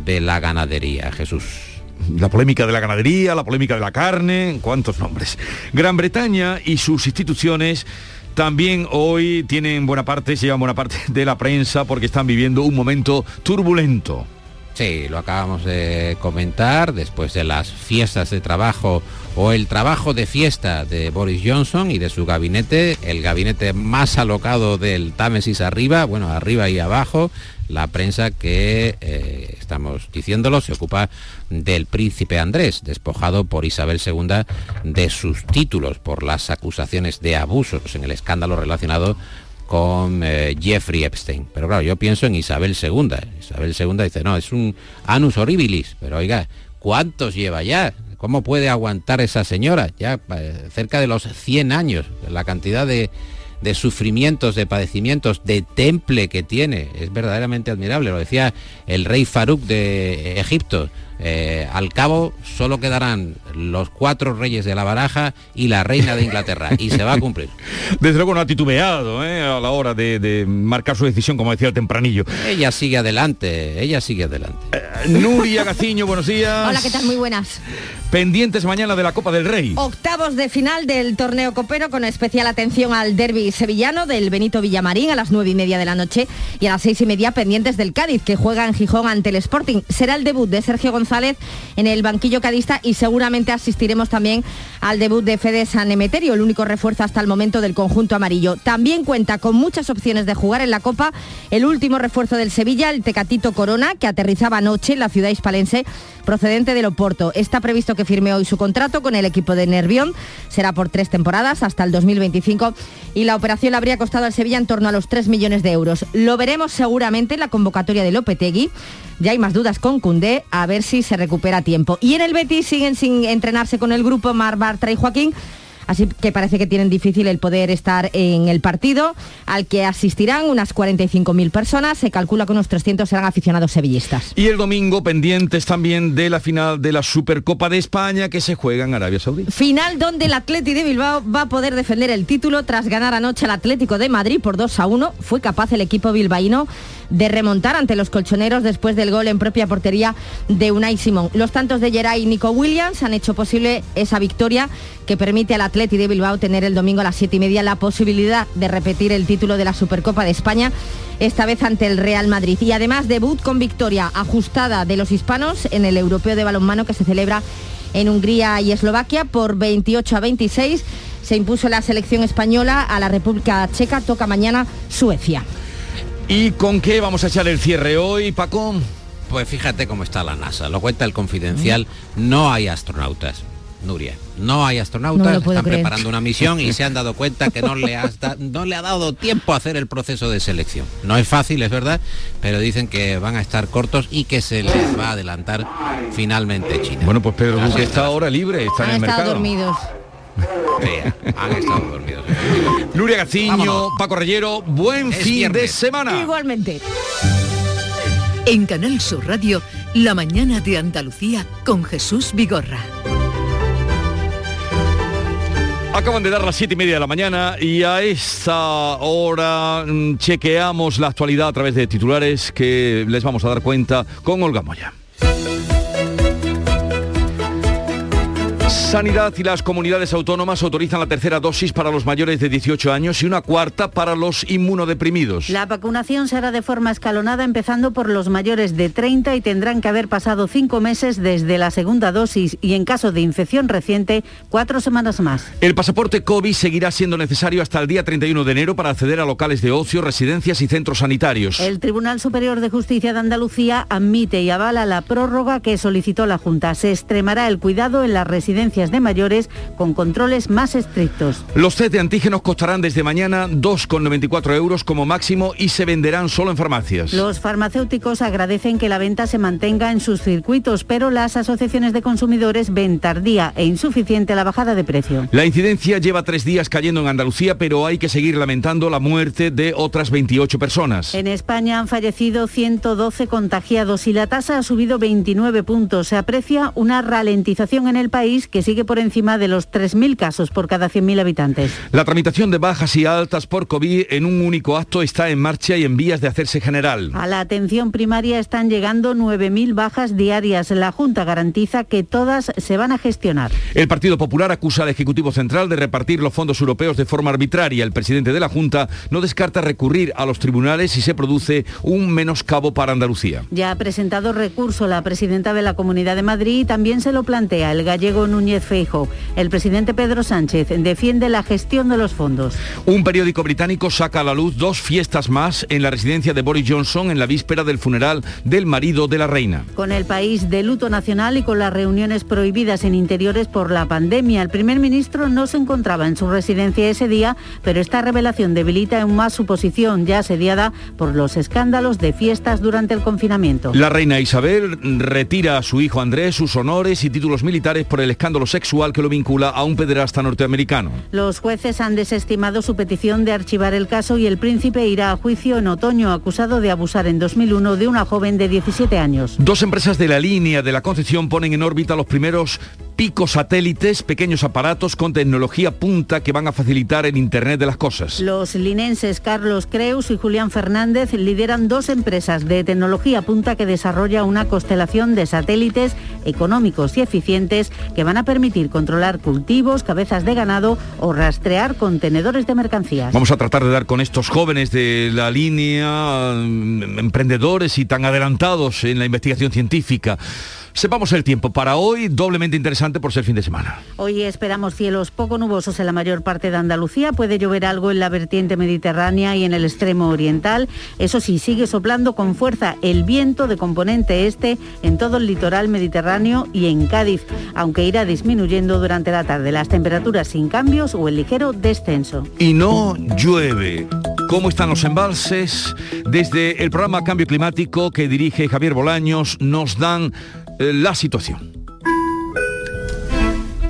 de la ganadería. Jesús. La polémica de la ganadería, la polémica de la carne, ¿cuántos nombres? Gran Bretaña y sus instituciones también hoy tienen buena parte, se llevan buena parte de la prensa porque están viviendo un momento turbulento. Sí, lo acabamos de comentar. Después de las fiestas de trabajo o el trabajo de fiesta de Boris Johnson y de su gabinete, el gabinete más alocado del Támesis arriba, bueno, arriba y abajo, la prensa que, eh, estamos diciéndolo, se ocupa del príncipe Andrés, despojado por Isabel II de sus títulos por las acusaciones de abusos en el escándalo relacionado con eh, Jeffrey Epstein. Pero claro, yo pienso en Isabel II. Isabel II dice, no, es un anus horribilis. Pero oiga, ¿cuántos lleva ya? ¿Cómo puede aguantar esa señora? Ya eh, cerca de los 100 años, la cantidad de, de sufrimientos, de padecimientos, de temple que tiene. Es verdaderamente admirable. Lo decía el rey Farouk de Egipto. Eh, al cabo solo quedarán los cuatro reyes de la baraja y la reina de Inglaterra y se va a cumplir. Desde luego no ha titubeado ¿eh? a la hora de, de, marcar su decisión, como decía el tempranillo. Ella sigue adelante, ella sigue adelante. Eh, Nuria Gaciño, buenos días. Hola, ¿qué tal? Muy buenas. Pendientes mañana de la Copa del Rey. Octavos de final del torneo copero con especial atención al derby sevillano del Benito Villamarín a las nueve y media de la noche y a las seis y media pendientes del Cádiz que juega en Gijón ante el Sporting. Será el debut de Sergio González en el banquillo cadista y seguramente asistiremos también al debut de Fede San Emeterio, el único refuerzo hasta el momento del conjunto amarillo. También cuenta con muchas opciones de jugar en la Copa el último refuerzo del Sevilla, el Tecatito Corona, que aterrizaba anoche en la ciudad hispalense procedente del Oporto. Está previsto que firme hoy su contrato con el equipo de Nervión. Será por tres temporadas hasta el 2025 y la operación le habría costado al Sevilla en torno a los 3 millones de euros. Lo veremos seguramente en la convocatoria de Lopetegui. Ya hay más dudas con Cundé, a ver si se recupera tiempo. Y en el Betis siguen sin entrenarse con el grupo Mar Bartra y Joaquín así que parece que tienen difícil el poder estar en el partido, al que asistirán unas 45.000 personas, se calcula que unos 300 serán aficionados sevillistas. Y el domingo pendientes también de la final de la Supercopa de España que se juega en Arabia Saudí. Final donde el Atleti de Bilbao va a poder defender el título tras ganar anoche al Atlético de Madrid por 2 a 1. Fue capaz el equipo bilbaíno de remontar ante los colchoneros después del gol en propia portería de Unai Simón. Los tantos de Geray y Nico Williams han hecho posible esa victoria que permite al Atlético Atleti de Bilbao tener el domingo a las siete y media la posibilidad de repetir el título de la Supercopa de España, esta vez ante el Real Madrid. Y además debut con victoria ajustada de los hispanos en el Europeo de Balonmano que se celebra en Hungría y Eslovaquia por 28 a 26. Se impuso la selección española a la República Checa, toca mañana Suecia. ¿Y con qué vamos a echar el cierre hoy, Paco? Pues fíjate cómo está la NASA, lo cuenta el confidencial, no hay astronautas. Nuria, no hay astronautas, están creer. preparando una misión y se han dado cuenta que no le, has da- no le ha dado tiempo a hacer el proceso de selección. No es fácil, es verdad, pero dicen que van a estar cortos y que se les va a adelantar finalmente China. Bueno, pues Pedro Duque está ahora libre, está en Han el estado mercado. dormidos. Sí, han estado dormidos. Nuria Gaciño, Vámonos. Paco Reyero, buen Es fin de semana. Igualmente. En Canal Sur Radio, La mañana de Andalucía con Jesús Vigorra. Acaban de dar las siete y media de la mañana y a esta hora mm, chequeamos la actualidad a través de titulares que les vamos a dar cuenta con Olga Moya. Sanidad y las comunidades autónomas autorizan la tercera dosis para los mayores de 18 años y una cuarta para los inmunodeprimidos. La vacunación se hará de forma escalonada empezando por los mayores de 30 y tendrán que haber pasado cinco meses desde la segunda dosis y en caso de infección reciente, cuatro semanas más. El pasaporte COVID seguirá siendo necesario hasta el día 31 de enero para acceder a locales de ocio, residencias y centros sanitarios. El Tribunal Superior de Justicia de Andalucía admite y avala la prórroga que solicitó la Junta. Se extremará el cuidado en las residencias de mayores con controles más estrictos. Los test de antígenos costarán desde mañana 2,94 euros como máximo y se venderán solo en farmacias. Los farmacéuticos agradecen que la venta se mantenga en sus circuitos, pero las asociaciones de consumidores ven tardía e insuficiente la bajada de precio. La incidencia lleva tres días cayendo en Andalucía, pero hay que seguir lamentando la muerte de otras 28 personas. En España han fallecido 112 contagiados y la tasa ha subido 29 puntos. Se aprecia una ralentización en el país que sigue por encima de los 3.000 casos por cada 100.000 habitantes. La tramitación de bajas y altas por COVID en un único acto está en marcha y en vías de hacerse general. A la atención primaria están llegando 9.000 bajas diarias. La Junta garantiza que todas se van a gestionar. El Partido Popular acusa al Ejecutivo Central de repartir los fondos europeos de forma arbitraria. El presidente de la Junta no descarta recurrir a los tribunales si se produce un menoscabo para Andalucía. Ya ha presentado recurso la presidenta de la Comunidad de Madrid y también se lo plantea el gallego Núñez Feijo. El presidente Pedro Sánchez defiende la gestión de los fondos. Un periódico británico saca a la luz dos fiestas más en la residencia de Boris Johnson en la víspera del funeral del marido de la reina. Con el país de luto nacional y con las reuniones prohibidas en interiores por la pandemia, el primer ministro no se encontraba en su residencia ese día, pero esta revelación debilita aún más su posición, ya asediada por los escándalos de fiestas durante el confinamiento. La reina Isabel retira a su hijo Andrés sus honores y títulos militares por el escándalo sexual que lo vincula a un pederasta norteamericano. Los jueces han desestimado su petición de archivar el caso y el príncipe irá a juicio en otoño acusado de abusar en 2001 de una joven de 17 años. Dos empresas de la línea de la Concepción ponen en órbita los primeros picos satélites, pequeños aparatos con tecnología punta que van a facilitar el Internet de las cosas. Los linenses Carlos Creus y Julián Fernández lideran dos empresas de tecnología punta que desarrolla una constelación de satélites económicos y eficientes que van a permitir controlar cultivos, cabezas de ganado o rastrear contenedores de mercancías. Vamos a tratar de dar con estos jóvenes de la línea, mm, emprendedores y tan adelantados en la investigación científica. Sepamos el tiempo para hoy, doblemente interesante por ser fin de semana. Hoy esperamos cielos poco nubosos en la mayor parte de Andalucía. Puede llover algo en la vertiente mediterránea y en el extremo oriental. Eso sí, sigue soplando con fuerza el viento de componente este en todo el litoral mediterráneo y en Cádiz, aunque irá disminuyendo durante la tarde. Las temperaturas sin cambios o el ligero descenso. Y no llueve. ¿Cómo están los embalses? Desde el programa Cambio Climático que dirige Javier Bolaños nos dan la situación.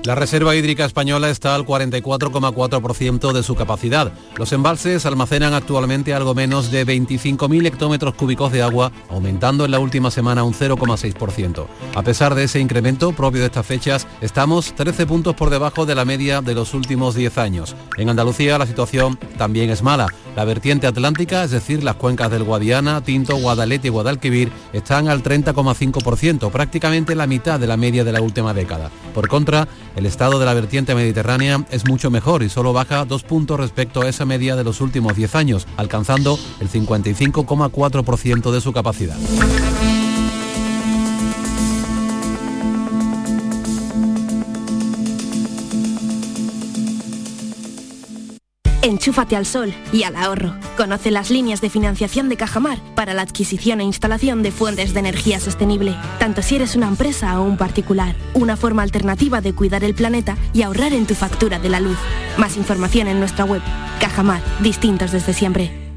La reserva hídrica española está al 44,4% de su capacidad. Los embalses almacenan actualmente algo menos de 25.000 hectómetros cúbicos de agua, aumentando en la última semana un 0,6%. A pesar de ese incremento propio de estas fechas, estamos 13 puntos por debajo de la media de los últimos 10 años. En Andalucía la situación también es mala. La vertiente atlántica, es decir, las cuencas del Guadiana, Tinto, Guadalete y Guadalquivir, están al 30,5%, prácticamente la mitad de la media de la última década. Por contra, El estado de la vertiente mediterránea es mucho mejor y solo baja dos puntos respecto a esa media de los últimos 10 años, alcanzando el 55,4% de su capacidad. Enchúfate al sol y al ahorro. Conoce las líneas de financiación de Cajamar para la adquisición e instalación de fuentes de energía sostenible, tanto si eres una empresa o un particular. Una forma alternativa de cuidar el planeta y ahorrar en tu factura de la luz. Más información en nuestra web. Cajamar, distintos desde siempre.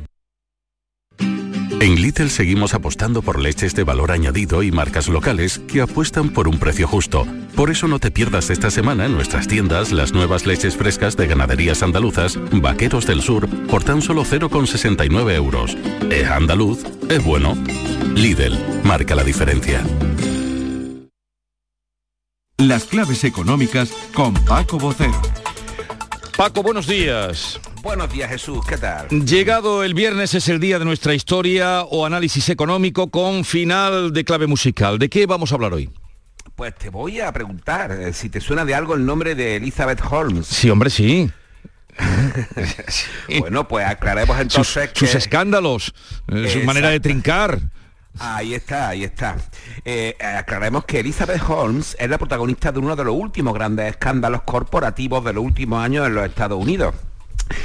En Lidl seguimos apostando por leches de valor añadido y marcas locales que apuestan por un precio justo. Por eso no te pierdas esta semana en nuestras tiendas las nuevas leches frescas de ganaderías andaluzas, Vaqueros del Sur, por tan solo 0,69 euros. Es andaluz, es bueno. Lidl, marca la diferencia. Las claves económicas con Paco Bocero. Paco, buenos días. Buenos días Jesús, ¿qué tal? Llegado el viernes es el día de nuestra historia o análisis económico con final de clave musical. ¿De qué vamos a hablar hoy? Pues te voy a preguntar eh, si te suena de algo el nombre de Elizabeth Holmes. Sí, hombre, sí. bueno, pues aclaremos entonces sus, sus escándalos, eh, su manera de trincar. Ahí está, ahí está. Eh, aclaremos que Elizabeth Holmes es la protagonista de uno de los últimos grandes escándalos corporativos de los últimos años en los Estados Unidos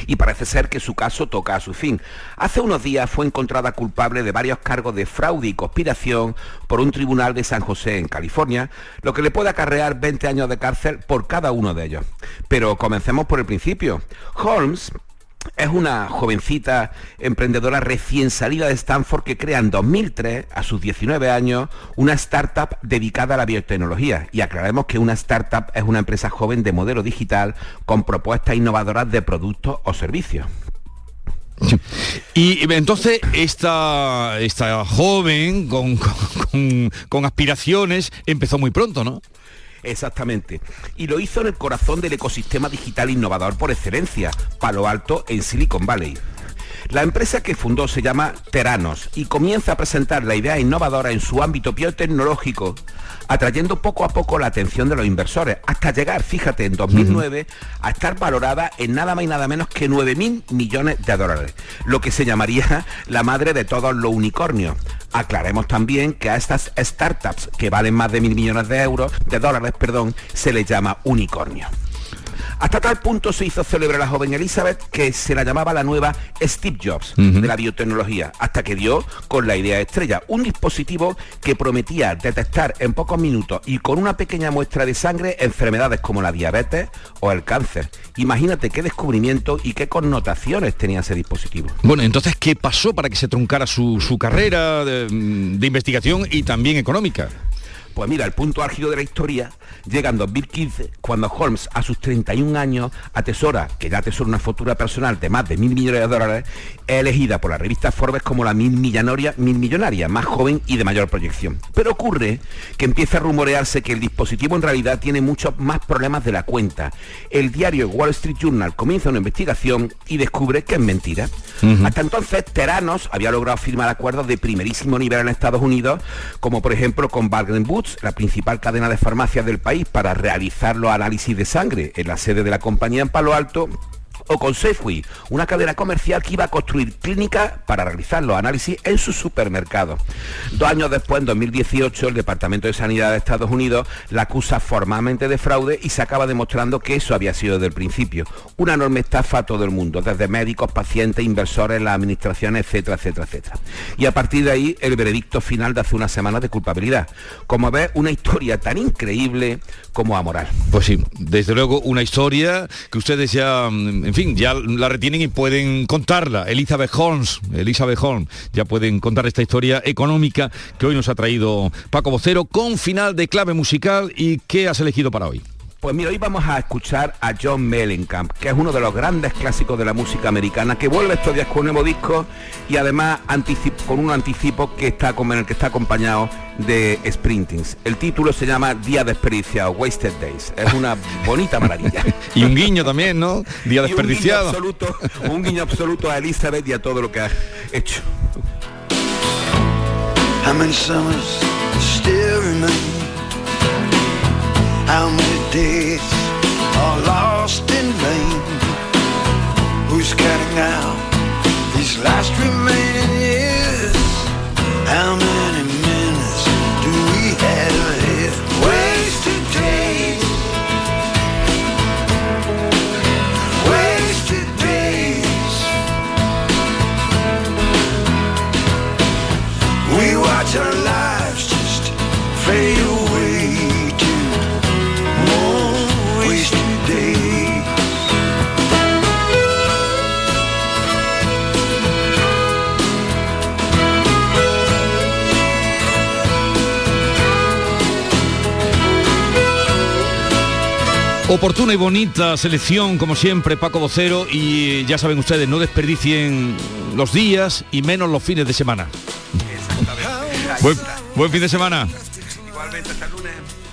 y parece ser que su caso toca a su fin. Hace unos días fue encontrada culpable de varios cargos de fraude y conspiración por un tribunal de San José en California, lo que le puede acarrear 20 años de cárcel por cada uno de ellos. Pero comencemos por el principio. Holmes es una jovencita emprendedora recién salida de Stanford que crea en 2003, a sus 19 años, una startup dedicada a la biotecnología. Y aclaremos que una startup es una empresa joven de modelo digital con propuestas innovadoras de productos o servicios. Y entonces esta, esta joven con, con aspiraciones empezó muy pronto, ¿no? Exactamente. Y lo hizo en el corazón del ecosistema digital innovador por excelencia, Palo Alto en Silicon Valley. La empresa que fundó se llama Teranos y comienza a presentar la idea innovadora en su ámbito biotecnológico, atrayendo poco a poco la atención de los inversores, hasta llegar, fíjate, en 2009 a estar valorada en nada más y nada menos que 9.000 millones de dólares, lo que se llamaría la madre de todos los unicornios. Aclaremos también que a estas startups que valen más de mil millones de euros, de dólares, perdón, se les llama unicornio. Hasta tal punto se hizo célebre la joven Elizabeth que se la llamaba la nueva Steve Jobs de la biotecnología, hasta que dio con la idea estrella, un dispositivo que prometía detectar en pocos minutos y con una pequeña muestra de sangre enfermedades como la diabetes o el cáncer. Imagínate qué descubrimiento y qué connotaciones tenía ese dispositivo. Bueno, entonces, ¿qué pasó para que se truncara su, carrera de investigación y también económica? Pues mira, el punto álgido de la historia llega en 2015, cuando Holmes, a sus 31 años, atesora, que ya atesora una fortuna personal de más de mil millones de dólares, es elegida por la revista Forbes como la mil millonaria, mil millonaria, más joven y de mayor proyección. Pero ocurre que empieza a rumorearse que el dispositivo en realidad tiene muchos más problemas de la cuenta. El diario Wall Street Journal comienza una investigación y descubre que es mentira. Hasta entonces, Teranos había logrado firmar acuerdos de primerísimo nivel en Estados Unidos, como por ejemplo con Bargain La principal cadena de farmacias del país, para realizar los análisis de sangre en la sede de la compañía en Palo Alto o con Safeway, una cadena comercial que iba a construir clínicas para realizar los análisis en su supermercado. Dos años después, en 2018, el Departamento de Sanidad de Estados Unidos la acusa formalmente de fraude y se acaba demostrando que eso había sido desde el principio. Una enorme estafa a todo el mundo, desde médicos, pacientes, inversores, las administraciones, etcétera, etcétera, etcétera. Y a partir de ahí, el veredicto final de hace unas semanas de culpabilidad. Como ves, una historia tan increíble como amoral. Pues sí, desde luego una historia que ustedes ya, en fin, ya la retienen y pueden contarla. Elizabeth Holmes, Elizabeth Holmes, ya pueden contar esta historia económica que hoy nos ha traído Paco Vocero con final de clave musical y qué has elegido para hoy. Pues mira, hoy vamos a escuchar a John Mellencamp, que es uno de los grandes clásicos de la música americana, que vuelve estos días con un nuevo disco y además con un anticipo que está, con el que está acompañado de Sprintings. El título se llama Día desperdiciado, Wasted Days. Es una bonita maravilla. y un guiño también, ¿no? Día desperdiciado. un, guiño absoluto, un guiño absoluto a Elizabeth y a todo lo que ha hecho. How many days are lost in vain. Who's counting out these last remaining years? How many Oportuna y bonita selección, como siempre, Paco Vocero, y ya saben ustedes, no desperdicien los días y menos los fines de semana. Buen, buen fin de semana.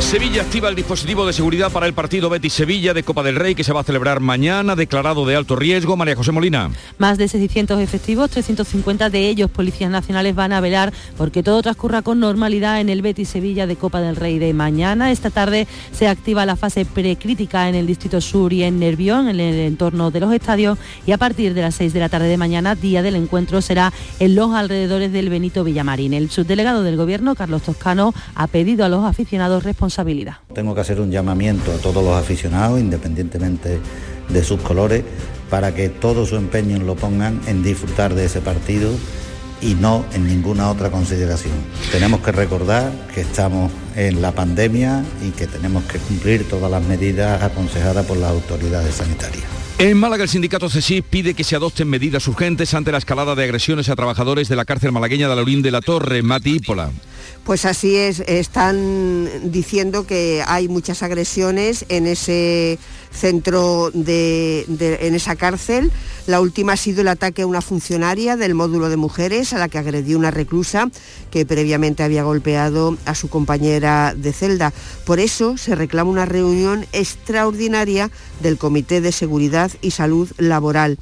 Sevilla activa el dispositivo de seguridad para el partido Betis Sevilla de Copa del Rey que se va a celebrar mañana, declarado de alto riesgo. María José Molina. Más de 600 efectivos, 350 de ellos policías nacionales van a velar porque todo transcurra con normalidad en el Betis Sevilla de Copa del Rey de mañana. Esta tarde se activa la fase precrítica en el Distrito Sur y en Nervión, en el entorno de los estadios, y a partir de las 6 de la tarde de mañana, día del encuentro, será en los alrededores del Benito Villamarín. El subdelegado del Gobierno, Carlos Toscano, ha pedido a los aficionados responsabilidad. Tengo que hacer un llamamiento a todos los aficionados, independientemente de sus colores, para que todo su empeño lo pongan en disfrutar de ese partido y no en ninguna otra consideración. Tenemos que recordar que estamos en la pandemia y que tenemos que cumplir todas las medidas aconsejadas por las autoridades sanitarias. En Málaga, el sindicato CESIF pide que se adopten medidas urgentes ante la escalada de agresiones a trabajadores de la cárcel malagueña de Laurín de la Torre, Mati Ípola. Pues así es, están diciendo que hay muchas agresiones en ese centro de, en esa cárcel. La última ha sido el ataque a una funcionaria del módulo de mujeres a la que agredió una reclusa que previamente había golpeado a su compañera de celda. Por eso se reclama una reunión extraordinaria del Comité de Seguridad y Salud Laboral.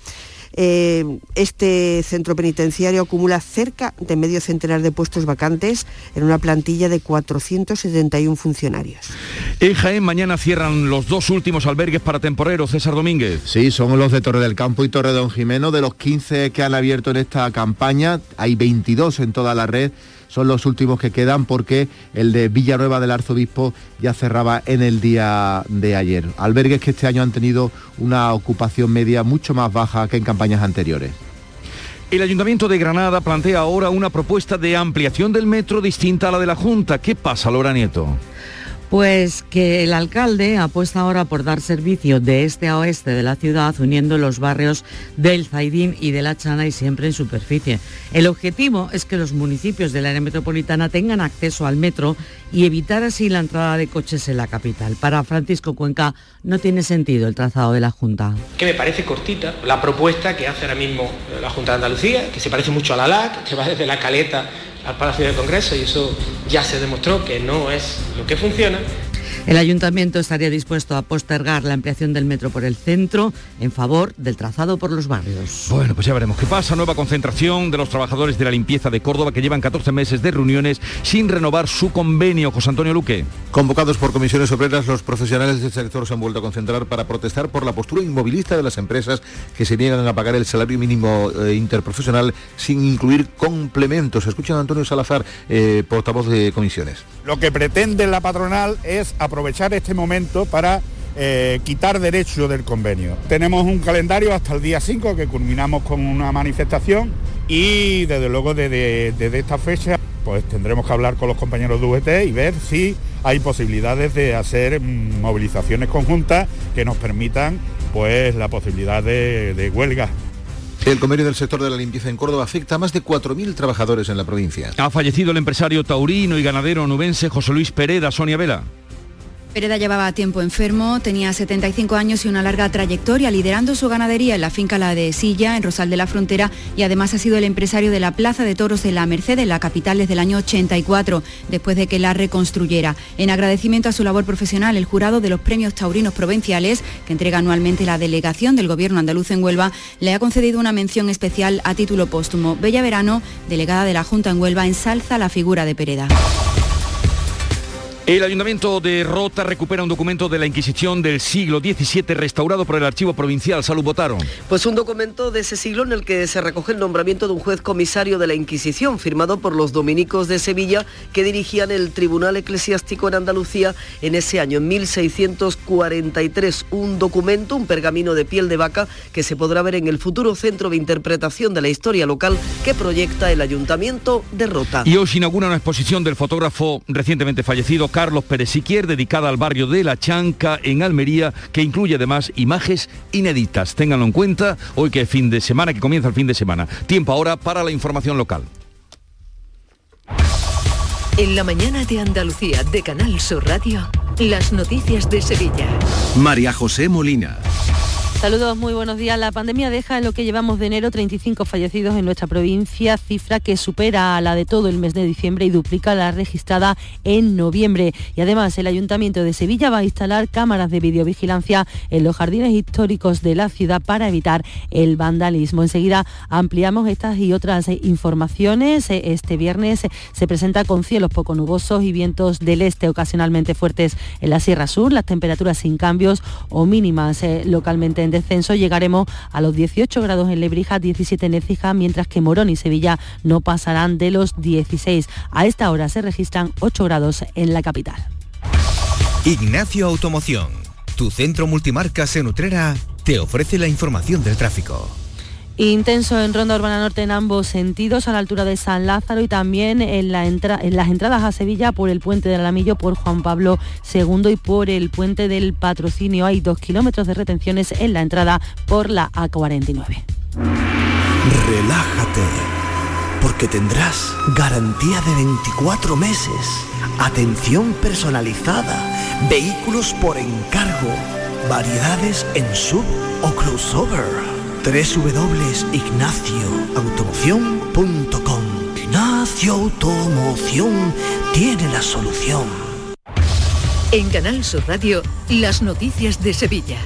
Eh, este centro penitenciario acumula cerca de medio centenar de puestos vacantes en una plantilla de 471 funcionarios. En Jaén mañana cierran los dos últimos albergues para temporeros, César Domínguez. Sí, son los de Torre del Campo y Torre Don Jimeno. De los 15 que han abierto en esta campaña, hay 22 en toda la red. Son los últimos que quedan porque el de Villanueva del Arzobispo ya cerraba en el día de ayer. Albergues que este año han tenido una ocupación media mucho más baja que en campañas anteriores. El Ayuntamiento de Granada plantea ahora una propuesta de ampliación del metro distinta a la de la Junta. ¿Qué pasa, Lora Nieto? Pues que el alcalde apuesta ahora por dar servicio de este a oeste de la ciudad, uniendo los barrios del Zaidín y de la Chana y siempre en superficie. El objetivo es que los municipios del área metropolitana tengan acceso al metro y evitar así la entrada de coches en la capital. Para Francisco Cuenca no tiene sentido el trazado de la Junta. que me parece cortita la propuesta que hace ahora mismo eh, la Junta de Andalucía, que se parece mucho a la LAC, que va desde la Caleta al Palacio del Congreso y eso ya se demostró que no es lo que funciona. El ayuntamiento estaría dispuesto a postergar la ampliación del metro por el centro en favor del trazado por los barrios. Bueno, pues ya veremos qué pasa. Nueva concentración de los trabajadores de la limpieza de Córdoba que llevan 14 meses de reuniones sin renovar su convenio. José Antonio Luque. Convocados por comisiones obreras, los profesionales del sector se han vuelto a concentrar para protestar por la postura inmovilista de las empresas que se niegan a pagar el salario mínimo eh, interprofesional sin incluir complementos. Escuchan a Antonio Salazar, eh, portavoz de comisiones. Lo que pretende la patronal es aprovechar este momento para eh, quitar derecho del convenio. Tenemos un calendario hasta el día 5 que culminamos con una manifestación y desde luego desde, desde esta fecha pues tendremos que hablar con los compañeros de UGT y ver si hay posibilidades de hacer mm, movilizaciones conjuntas que nos permitan pues la posibilidad de, de huelga. El convenio del sector de la limpieza en Córdoba afecta a más de 4.000 trabajadores en la provincia. Ha fallecido el empresario taurino y ganadero nubense José Luis Pereda, Sonia Vela. Pereda llevaba tiempo enfermo, tenía 75 años y una larga trayectoria liderando su ganadería en la finca La de Silla, en Rosal de la Frontera, y además ha sido el empresario de la Plaza de Toros de la Merced, en la capital, desde el año 84, después de que la reconstruyera. En agradecimiento a su labor profesional, el jurado de los premios taurinos provinciales, que entrega anualmente la delegación del Gobierno andaluz en Huelva, le ha concedido una mención especial a título póstumo. Bella Verano, delegada de la Junta en Huelva, ensalza la figura de Pereda. El Ayuntamiento de Rota recupera un documento de la Inquisición del siglo XVII restaurado por el Archivo Provincial. Salud, votaron. Pues un documento de ese siglo en el que se recoge el nombramiento de un juez comisario de la Inquisición, firmado por los dominicos de Sevilla, que dirigían el Tribunal Eclesiástico en Andalucía en ese año, en 1643. Un documento, un pergamino de piel de vaca, que se podrá ver en el futuro Centro de Interpretación de la Historia Local que proyecta el Ayuntamiento de Rota. Y hoy se inaugura una exposición del fotógrafo recientemente fallecido, Carlos Pérez Siquier, dedicada al barrio de La Chanca, en Almería, que incluye además imágenes inéditas. Ténganlo en cuenta, hoy que es fin de semana, que comienza el fin de semana. Tiempo ahora para la información local. En la mañana de Andalucía de Canal Sur Radio, las noticias de Sevilla. María José Molina. Saludos, muy buenos días. La pandemia deja en lo que llevamos de enero 35 fallecidos en nuestra provincia, cifra que supera a la de todo el mes de diciembre y duplica la registrada en noviembre. Y además el Ayuntamiento de Sevilla va a instalar cámaras de videovigilancia en los jardines históricos de la ciudad para evitar el vandalismo. Enseguida ampliamos estas y otras informaciones. Eh, Este viernes se presenta con cielos poco nubosos y vientos del este ocasionalmente fuertes en la Sierra Sur, las temperaturas sin cambios o mínimas eh, localmente en descenso. Llegaremos a los 18 grados en Lebrija, 17 en Écija, mientras que Morón y Sevilla no pasarán de los 16. A esta hora se registran 8 grados en la capital. Ignacio Automoción, tu centro multimarcas en Utrera, te ofrece la información del tráfico. Intenso en Ronda Urbana Norte en ambos sentidos, a la altura de San Lázaro y también en, las entradas a Sevilla por el puente del Alamillo, por Juan Pablo II y por el puente del Patrocinio. Hay dos kilómetros de retenciones en la entrada por la A49. Relájate, porque tendrás garantía de 24 meses, atención personalizada, vehículos por encargo, variedades en sub o crossover. www.ignacioautomoción.com Ignacio Automoción tiene la solución. En Canal Sur Radio, las noticias de Sevilla.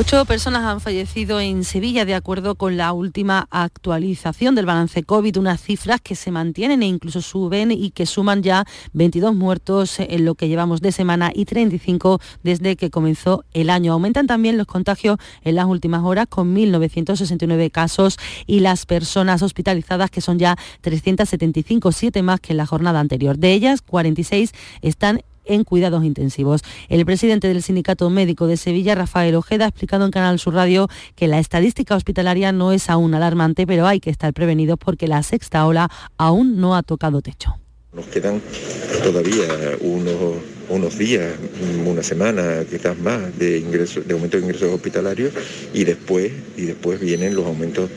Ocho personas han fallecido en Sevilla de acuerdo con la última actualización del balance COVID, unas cifras que se mantienen e incluso suben y que suman ya 22 muertos en lo que llevamos de semana y 35 desde que comenzó el año. Aumentan también los contagios en las últimas horas con 1.969 casos y las personas hospitalizadas que son ya 375, siete más que en la jornada anterior. De ellas, 46 están en cuidados intensivos. El presidente del Sindicato Médico de Sevilla, Rafael Ojeda, ha explicado en Canal Sur Radio que la estadística hospitalaria no es aún alarmante, pero hay que estar prevenidos porque la sexta ola aún no ha tocado techo. Nos quedan todavía unos, unos días, una semana, quizás más, de ingresos, de aumento de ingresos hospitalarios y después, y después vienen los aumentos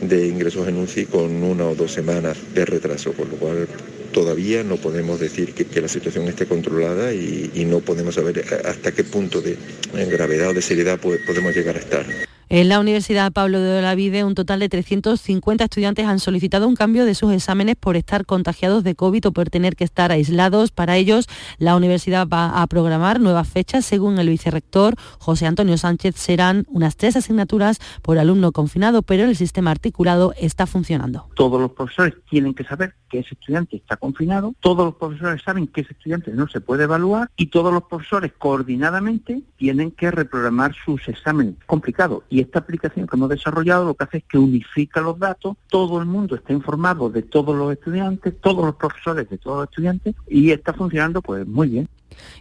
de ingresos en UCI con una o dos semanas de retraso, por lo cual todavía no podemos decir que, que la situación esté controlada y, y, no podemos saber hasta qué punto de gravedad o de seriedad podemos llegar a estar. En la Universidad Pablo de Olavide, un total de 350 estudiantes han solicitado un cambio de sus exámenes por estar contagiados de COVID o por tener que estar aislados. Para ellos, la universidad va a programar nuevas fechas. Según el vicerrector José Antonio Sánchez, serán unas tres asignaturas por alumno confinado, pero el sistema articulado está funcionando. Todos los profesores tienen que saber que ese estudiante está confinado, todos los profesores saben que ese estudiante no se puede evaluar y todos los profesores coordinadamente tienen que reprogramar sus exámenes. Complicado. Y esta aplicación que hemos desarrollado lo que hace es que unifica los datos, todo el mundo está informado de todos los estudiantes, todos los profesores de todos los estudiantes y está funcionando pues muy bien.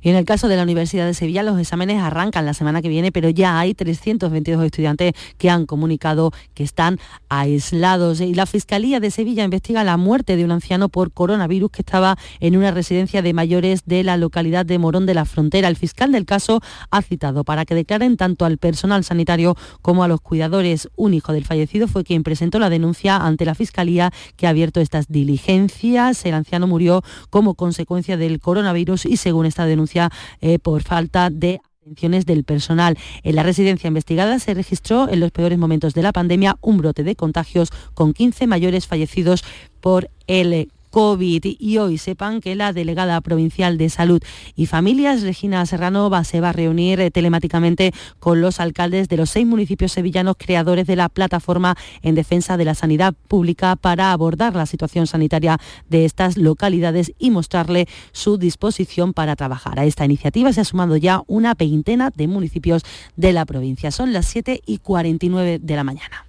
Y en el caso de la Universidad de Sevilla, los exámenes arrancan la semana que viene, pero ya hay 322 estudiantes que han comunicado que están aislados. Y la Fiscalía de Sevilla investiga la muerte de un anciano por coronavirus que estaba en una residencia de mayores de la localidad de Morón de la Frontera. El fiscal del caso ha citado para que declaren tanto al personal sanitario como a los cuidadores. Un hijo del fallecido fue quien presentó la denuncia ante la Fiscalía que ha abierto estas diligencias. El anciano murió como consecuencia del coronavirus y según esta denuncia eh, por falta de atenciones del personal. En la residencia investigada se registró en los peores momentos de la pandemia un brote de contagios con 15 mayores fallecidos por el COVID. Y hoy sepan que la delegada provincial de Salud y Familias, Regina Serrano, va, se va a reunir eh, telemáticamente con los alcaldes de los seis municipios sevillanos creadores de la plataforma en defensa de la sanidad pública para abordar la situación sanitaria de estas localidades y mostrarle su disposición para trabajar. A esta iniciativa se ha sumado ya una veintena de municipios de la provincia. Son las 7 y 49 de la mañana.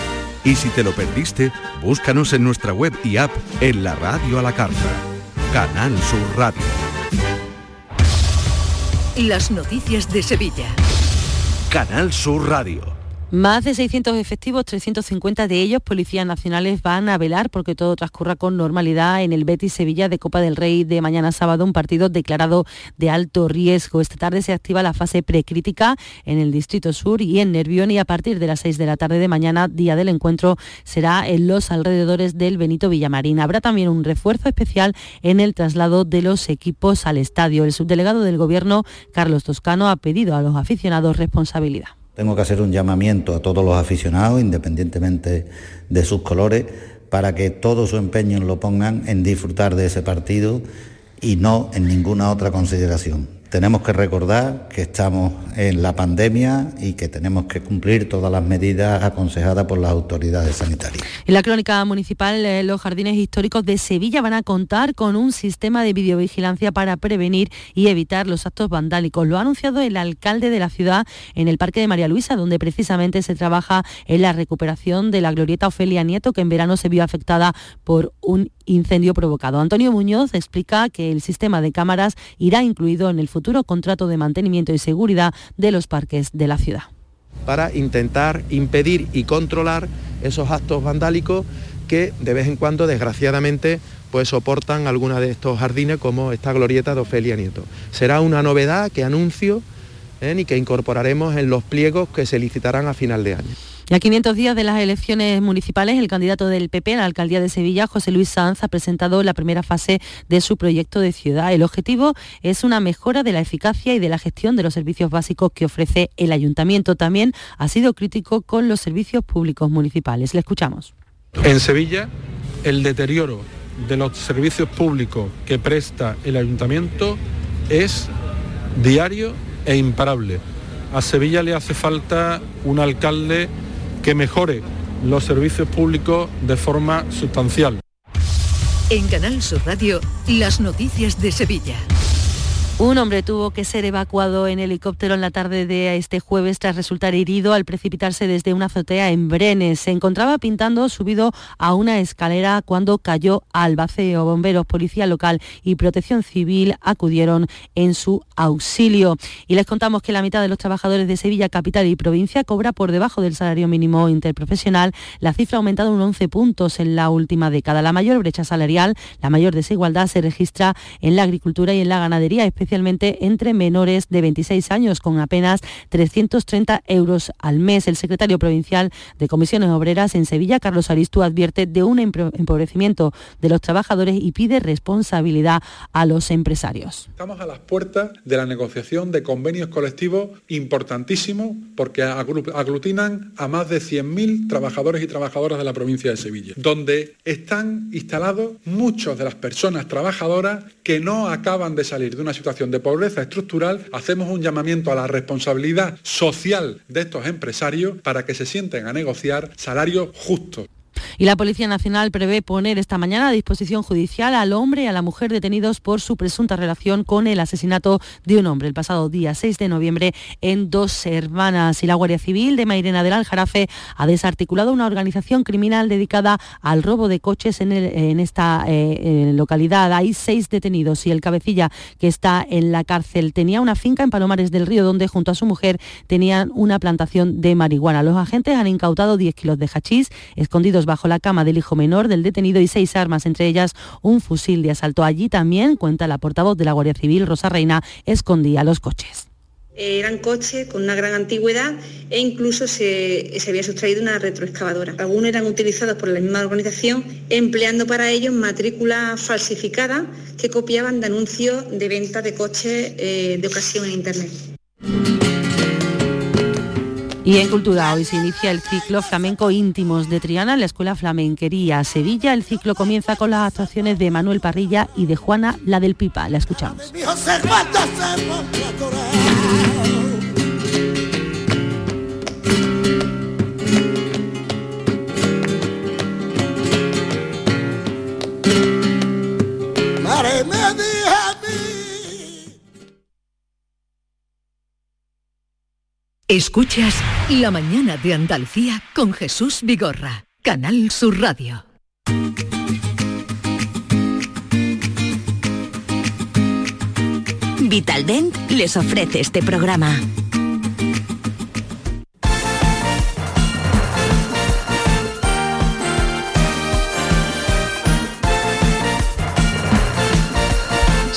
Y si te lo perdiste, búscanos en nuestra web y app en la radio a la carta. Canal Sur Radio. Las noticias de Sevilla. Canal Sur Radio. Más de 600 efectivos, 350 de ellos policías nacionales van a velar porque todo transcurra con normalidad en el Betis Sevilla de Copa del Rey de mañana sábado, un partido declarado de alto riesgo. Esta tarde se activa la fase precrítica en el Distrito Sur y en Nervión y a partir de las 6 de la tarde de mañana, día del encuentro, será en los alrededores del Benito Villamarín. Habrá también un refuerzo especial en el traslado de los equipos al estadio. El subdelegado del Gobierno, Carlos Toscano, ha pedido a los aficionados responsabilidad. Tengo que hacer un llamamiento a todos los aficionados, independientemente de sus colores, para que todo su empeño lo pongan en disfrutar de ese partido y no en ninguna otra consideración. Tenemos que recordar que estamos en la pandemia y que tenemos que cumplir todas las medidas aconsejadas por las autoridades sanitarias. En la crónica municipal, eh, los jardines históricos de Sevilla van a contar con un sistema de videovigilancia para prevenir y evitar los actos vandálicos. Lo ha anunciado el alcalde de la ciudad en el Parque de María Luisa, donde precisamente se trabaja en la recuperación de la glorieta Ofelia Nieto, que en verano se vio afectada por un incendio provocado. Antonio Muñoz explica que el sistema de cámaras irá incluido en el futuro contrato de mantenimiento y seguridad de los parques de la ciudad. Para intentar impedir y controlar esos actos vandálicos que de vez en cuando, desgraciadamente, pues soportan alguna de estos jardines como esta glorieta de Ofelia Nieto. Será una novedad que anuncio ¿eh? y que incorporaremos en los pliegos que se licitarán a final de año. Y a 500 días de las elecciones municipales, el candidato del PP a la alcaldía de Sevilla, José Luis Sanz, ha presentado la primera fase de su proyecto de ciudad. El objetivo es una mejora de la eficacia y de la gestión de los servicios básicos que ofrece el ayuntamiento. También ha sido crítico con los servicios públicos municipales. Le escuchamos. En Sevilla, el deterioro de los servicios públicos que presta el ayuntamiento es diario e imparable. A Sevilla le hace falta un alcalde que mejore los servicios públicos de forma sustancial. En Canal Sur Radio, las noticias de Sevilla. Un hombre tuvo que ser evacuado en helicóptero en la tarde de este jueves tras resultar herido al precipitarse desde una azotea en Brenes. Se encontraba pintando subido a una escalera cuando cayó al vacío. Bomberos, policía local y protección civil acudieron en su auxilio. Y les contamos que la mitad de los trabajadores de Sevilla, capital y provincia cobra por debajo del salario mínimo interprofesional. La cifra ha aumentado un 11 puntos en la última década. La mayor brecha salarial, la mayor desigualdad se registra en la agricultura y en la ganadería, entre menores de 26 años, con apenas 330 euros al mes. El secretario provincial de Comisiones Obreras en Sevilla, Carlos Aristu, advierte de un empobrecimiento de los trabajadores y pide responsabilidad a los empresarios. Estamos a las puertas de la negociación de convenios colectivos importantísimos porque aglutinan a más de 100.000 trabajadores y trabajadoras de la provincia de Sevilla, donde están instalados muchas de las personas trabajadoras que no acaban de salir de una situación de pobreza estructural, hacemos un llamamiento a la responsabilidad social de estos empresarios para que se sienten a negociar salarios justos. Y la Policía Nacional prevé poner esta mañana a disposición judicial al hombre y a la mujer detenidos por su presunta relación con el asesinato de un hombre el pasado día 6 de noviembre en Dos Hermanas. Y la Guardia Civil de Mairena del Aljarafe ha desarticulado una organización criminal dedicada al robo de coches en, esta eh, localidad. Hay seis detenidos y el cabecilla que está en la cárcel tenía una finca en Palomares del Río donde junto a su mujer tenían una plantación de marihuana. Los agentes han incautado 10 kilos de hachís escondidos bajo la cama del hijo menor del detenido y seis armas, entre ellas un fusil de asalto. Allí también, cuenta la portavoz de la Guardia Civil, Rosa Reina, escondía los coches. Eran coches con una gran antigüedad e incluso se, había sustraído una retroexcavadora. Algunos eran utilizados por la misma organización empleando para ellos matrículas falsificadas que copiaban de anuncios de venta de coches eh, de ocasión en Internet. Y en Cultura hoy se inicia el ciclo Flamenco Íntimos de Triana en la Escuela Flamenquería Sevilla. El ciclo comienza con las actuaciones de Manuel Parrilla y de Juana, la del Pipa. La escuchamos. Escuchas La mañana de Andalucía con Jesús Vigorra, Canal Sur Radio. Vitaldent les ofrece este programa.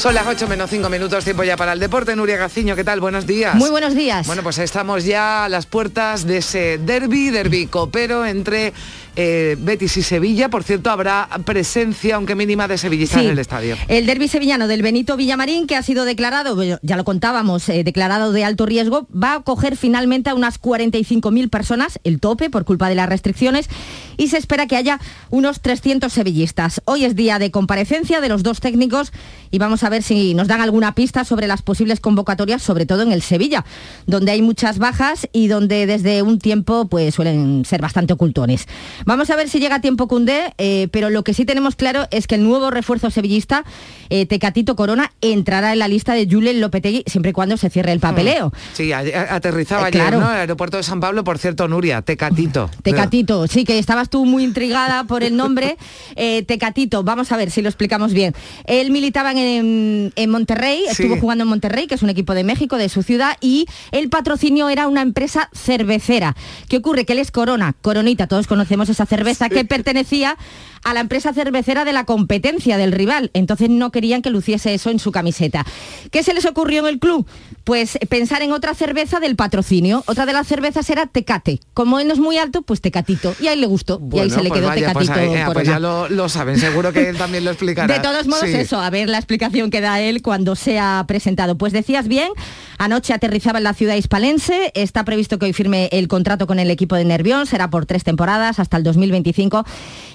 Son las 8 menos 5 minutos, tiempo ya para el deporte. Nuria Gaciño, ¿qué tal? Buenos días. Muy buenos días. Bueno, pues estamos ya a las puertas de ese derby, derby copero entre eh, Betis y Sevilla. Por cierto, habrá presencia, aunque mínima, de sevillistas en el estadio. El derby sevillano del Benito Villamarín, que ha sido declarado, ya lo contábamos, eh, declarado de alto riesgo, va a coger finalmente a unas 45.000 personas, el tope por culpa de las restricciones, y se espera que haya unos 300 sevillistas. Hoy es día de comparecencia de los dos técnicos y vamos a ver si nos dan alguna pista sobre las posibles convocatorias, sobre todo en el Sevilla, donde hay muchas bajas y donde desde un tiempo pues suelen ser bastante ocultones. Vamos a ver si llega a tiempo Cundé, eh, pero lo que sí tenemos claro es que el nuevo refuerzo sevillista, eh, Tecatito Corona, entrará en la lista de Julen Lopetegui siempre y cuando se cierre el papeleo. Hmm. Sí, aterrizaba eh, ayer, ¿no? El aeropuerto de San Pablo, por cierto, Nuria, Tecatito. Tecatito, sí, que estabas tú muy intrigada por el nombre. Tecatito, vamos a ver si lo explicamos bien. Él militaba en, Monterrey, estuvo jugando en Monterrey, que es un equipo de México, de su ciudad, y el patrocinio era una empresa cervecera. ¿Qué ocurre? Que él es Corona, Coronita, todos conocemos esa cerveza que pertenecía a la empresa cervecera de la competencia del rival. Entonces no querían que luciese eso en su camiseta. ¿Qué se les ocurrió en el club? Pues pensar en otra cerveza del patrocinio. Otra de las cervezas era Tecate. Como él no es muy alto, pues Tecatito. Y ahí le gustó. y ahí se le pues quedó pues Tecatito. Pues, ya lo, saben, seguro que él también lo explicará. De todos modos, eso, a ver la explicación que da él cuando sea presentado. Pues decías bien, anoche aterrizaba en la ciudad hispalense. Está previsto que hoy firme el contrato con el equipo de Nervión. Será por tres temporadas hasta el 2025.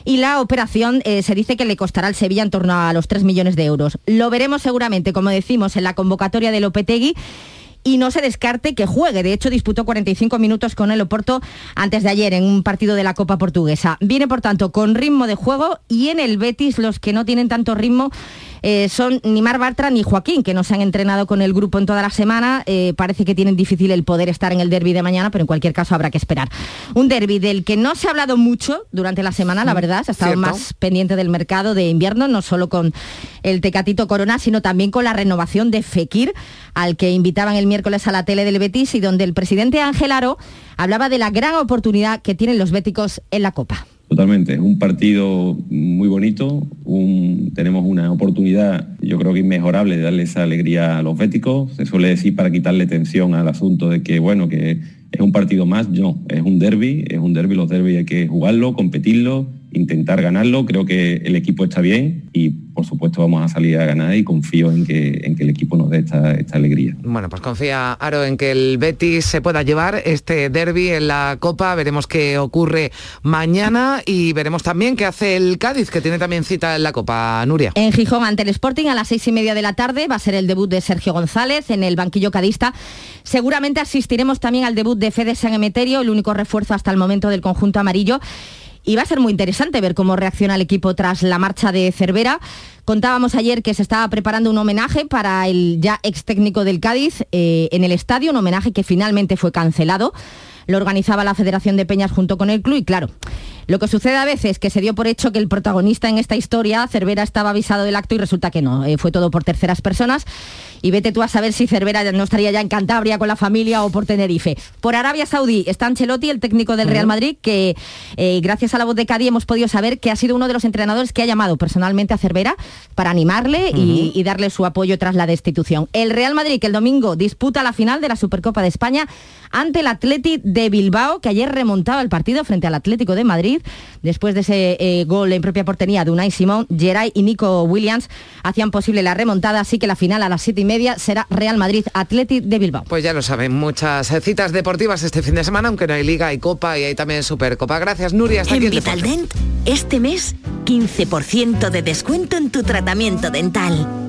Y la operación eh, se dice que le costará al Sevilla en torno a los 3 millones de euros. Lo veremos seguramente, como decimos, en la convocatoria de Lopetegui y no se descarte que juegue. De hecho, disputó 45 minutos con el Oporto antes de ayer en un partido de la Copa Portuguesa. Viene, por tanto, con ritmo de juego y en el Betis los que no tienen tanto ritmo eh, son ni Mar Bartra ni Joaquín, que no se han entrenado con el grupo en toda la semana. Eh, parece que tienen difícil el poder estar en el derby de mañana, pero en cualquier caso habrá que esperar. Un derby del que no se ha hablado mucho durante la semana, la mm, verdad. Se ha estado más pendiente del mercado de invierno, no solo con el Tecatito Corona, sino también con la renovación de Fekir, al que invitaban el miércoles a la tele del Betis y donde el presidente Ángel Aro hablaba de la gran oportunidad que tienen los béticos en la Copa. Totalmente, es un partido muy bonito, tenemos una oportunidad yo creo que inmejorable de darle esa alegría a los béticos, se suele decir para quitarle tensión al asunto de que bueno, que es un partido más, no, es un derby, es un derby, los derbis hay que jugarlo, competirlo, intentar ganarlo, creo que el equipo está bien y por supuesto vamos a salir a ganar y confío en que, en que el equipo nos dé esta, esta alegría. Bueno, pues confía Aro en que el Betis se pueda llevar este derby en la Copa, veremos qué ocurre mañana y veremos también qué hace el Cádiz, que tiene también cita en la Copa, Nuria. En Gijón ante el Sporting a las seis y media de la tarde va a ser el debut de Sergio González en el banquillo cadista. Seguramente asistiremos también al debut de Fede San Emeterio, el único refuerzo hasta el momento del conjunto amarillo y va a ser muy interesante ver cómo reacciona el equipo tras la marcha de Cervera. Contábamos ayer que se estaba preparando un homenaje para el ya ex técnico del Cádiz eh, en el estadio, un homenaje que finalmente fue cancelado. Lo organizaba la Federación de Peñas junto con el club y claro, lo que sucede a veces es que se dio por hecho que el protagonista en esta historia, Cervera, estaba avisado del acto y resulta que no, eh, fue todo por terceras personas. Y vete tú a saber si Cervera no estaría ya en Cantabria con la familia o por Tenerife. Por Arabia Saudí está Ancelotti, el técnico del Real Madrid, que eh, gracias a la voz de Cádiz hemos podido saber que ha sido uno de los entrenadores que ha llamado personalmente a Cervera para animarle y, y darle su apoyo tras la destitución. El Real Madrid, que el domingo disputa la final de la Supercopa de España ante el Atleti de Bilbao, que ayer remontaba el partido frente al Atlético de Madrid Después de ese eh, gol en propia portería de Unai Simón, Geray y Nico Williams hacían posible la remontada, así que la final a las siete y media será Real Madrid Athletic de Bilbao. Pues ya lo saben, muchas eh, citas deportivas este fin de semana, aunque no hay liga, y copa y hay también supercopa. Gracias, Nuria. Hasta en aquí Vitaldent, este mes, 15% de descuento en tu tratamiento dental.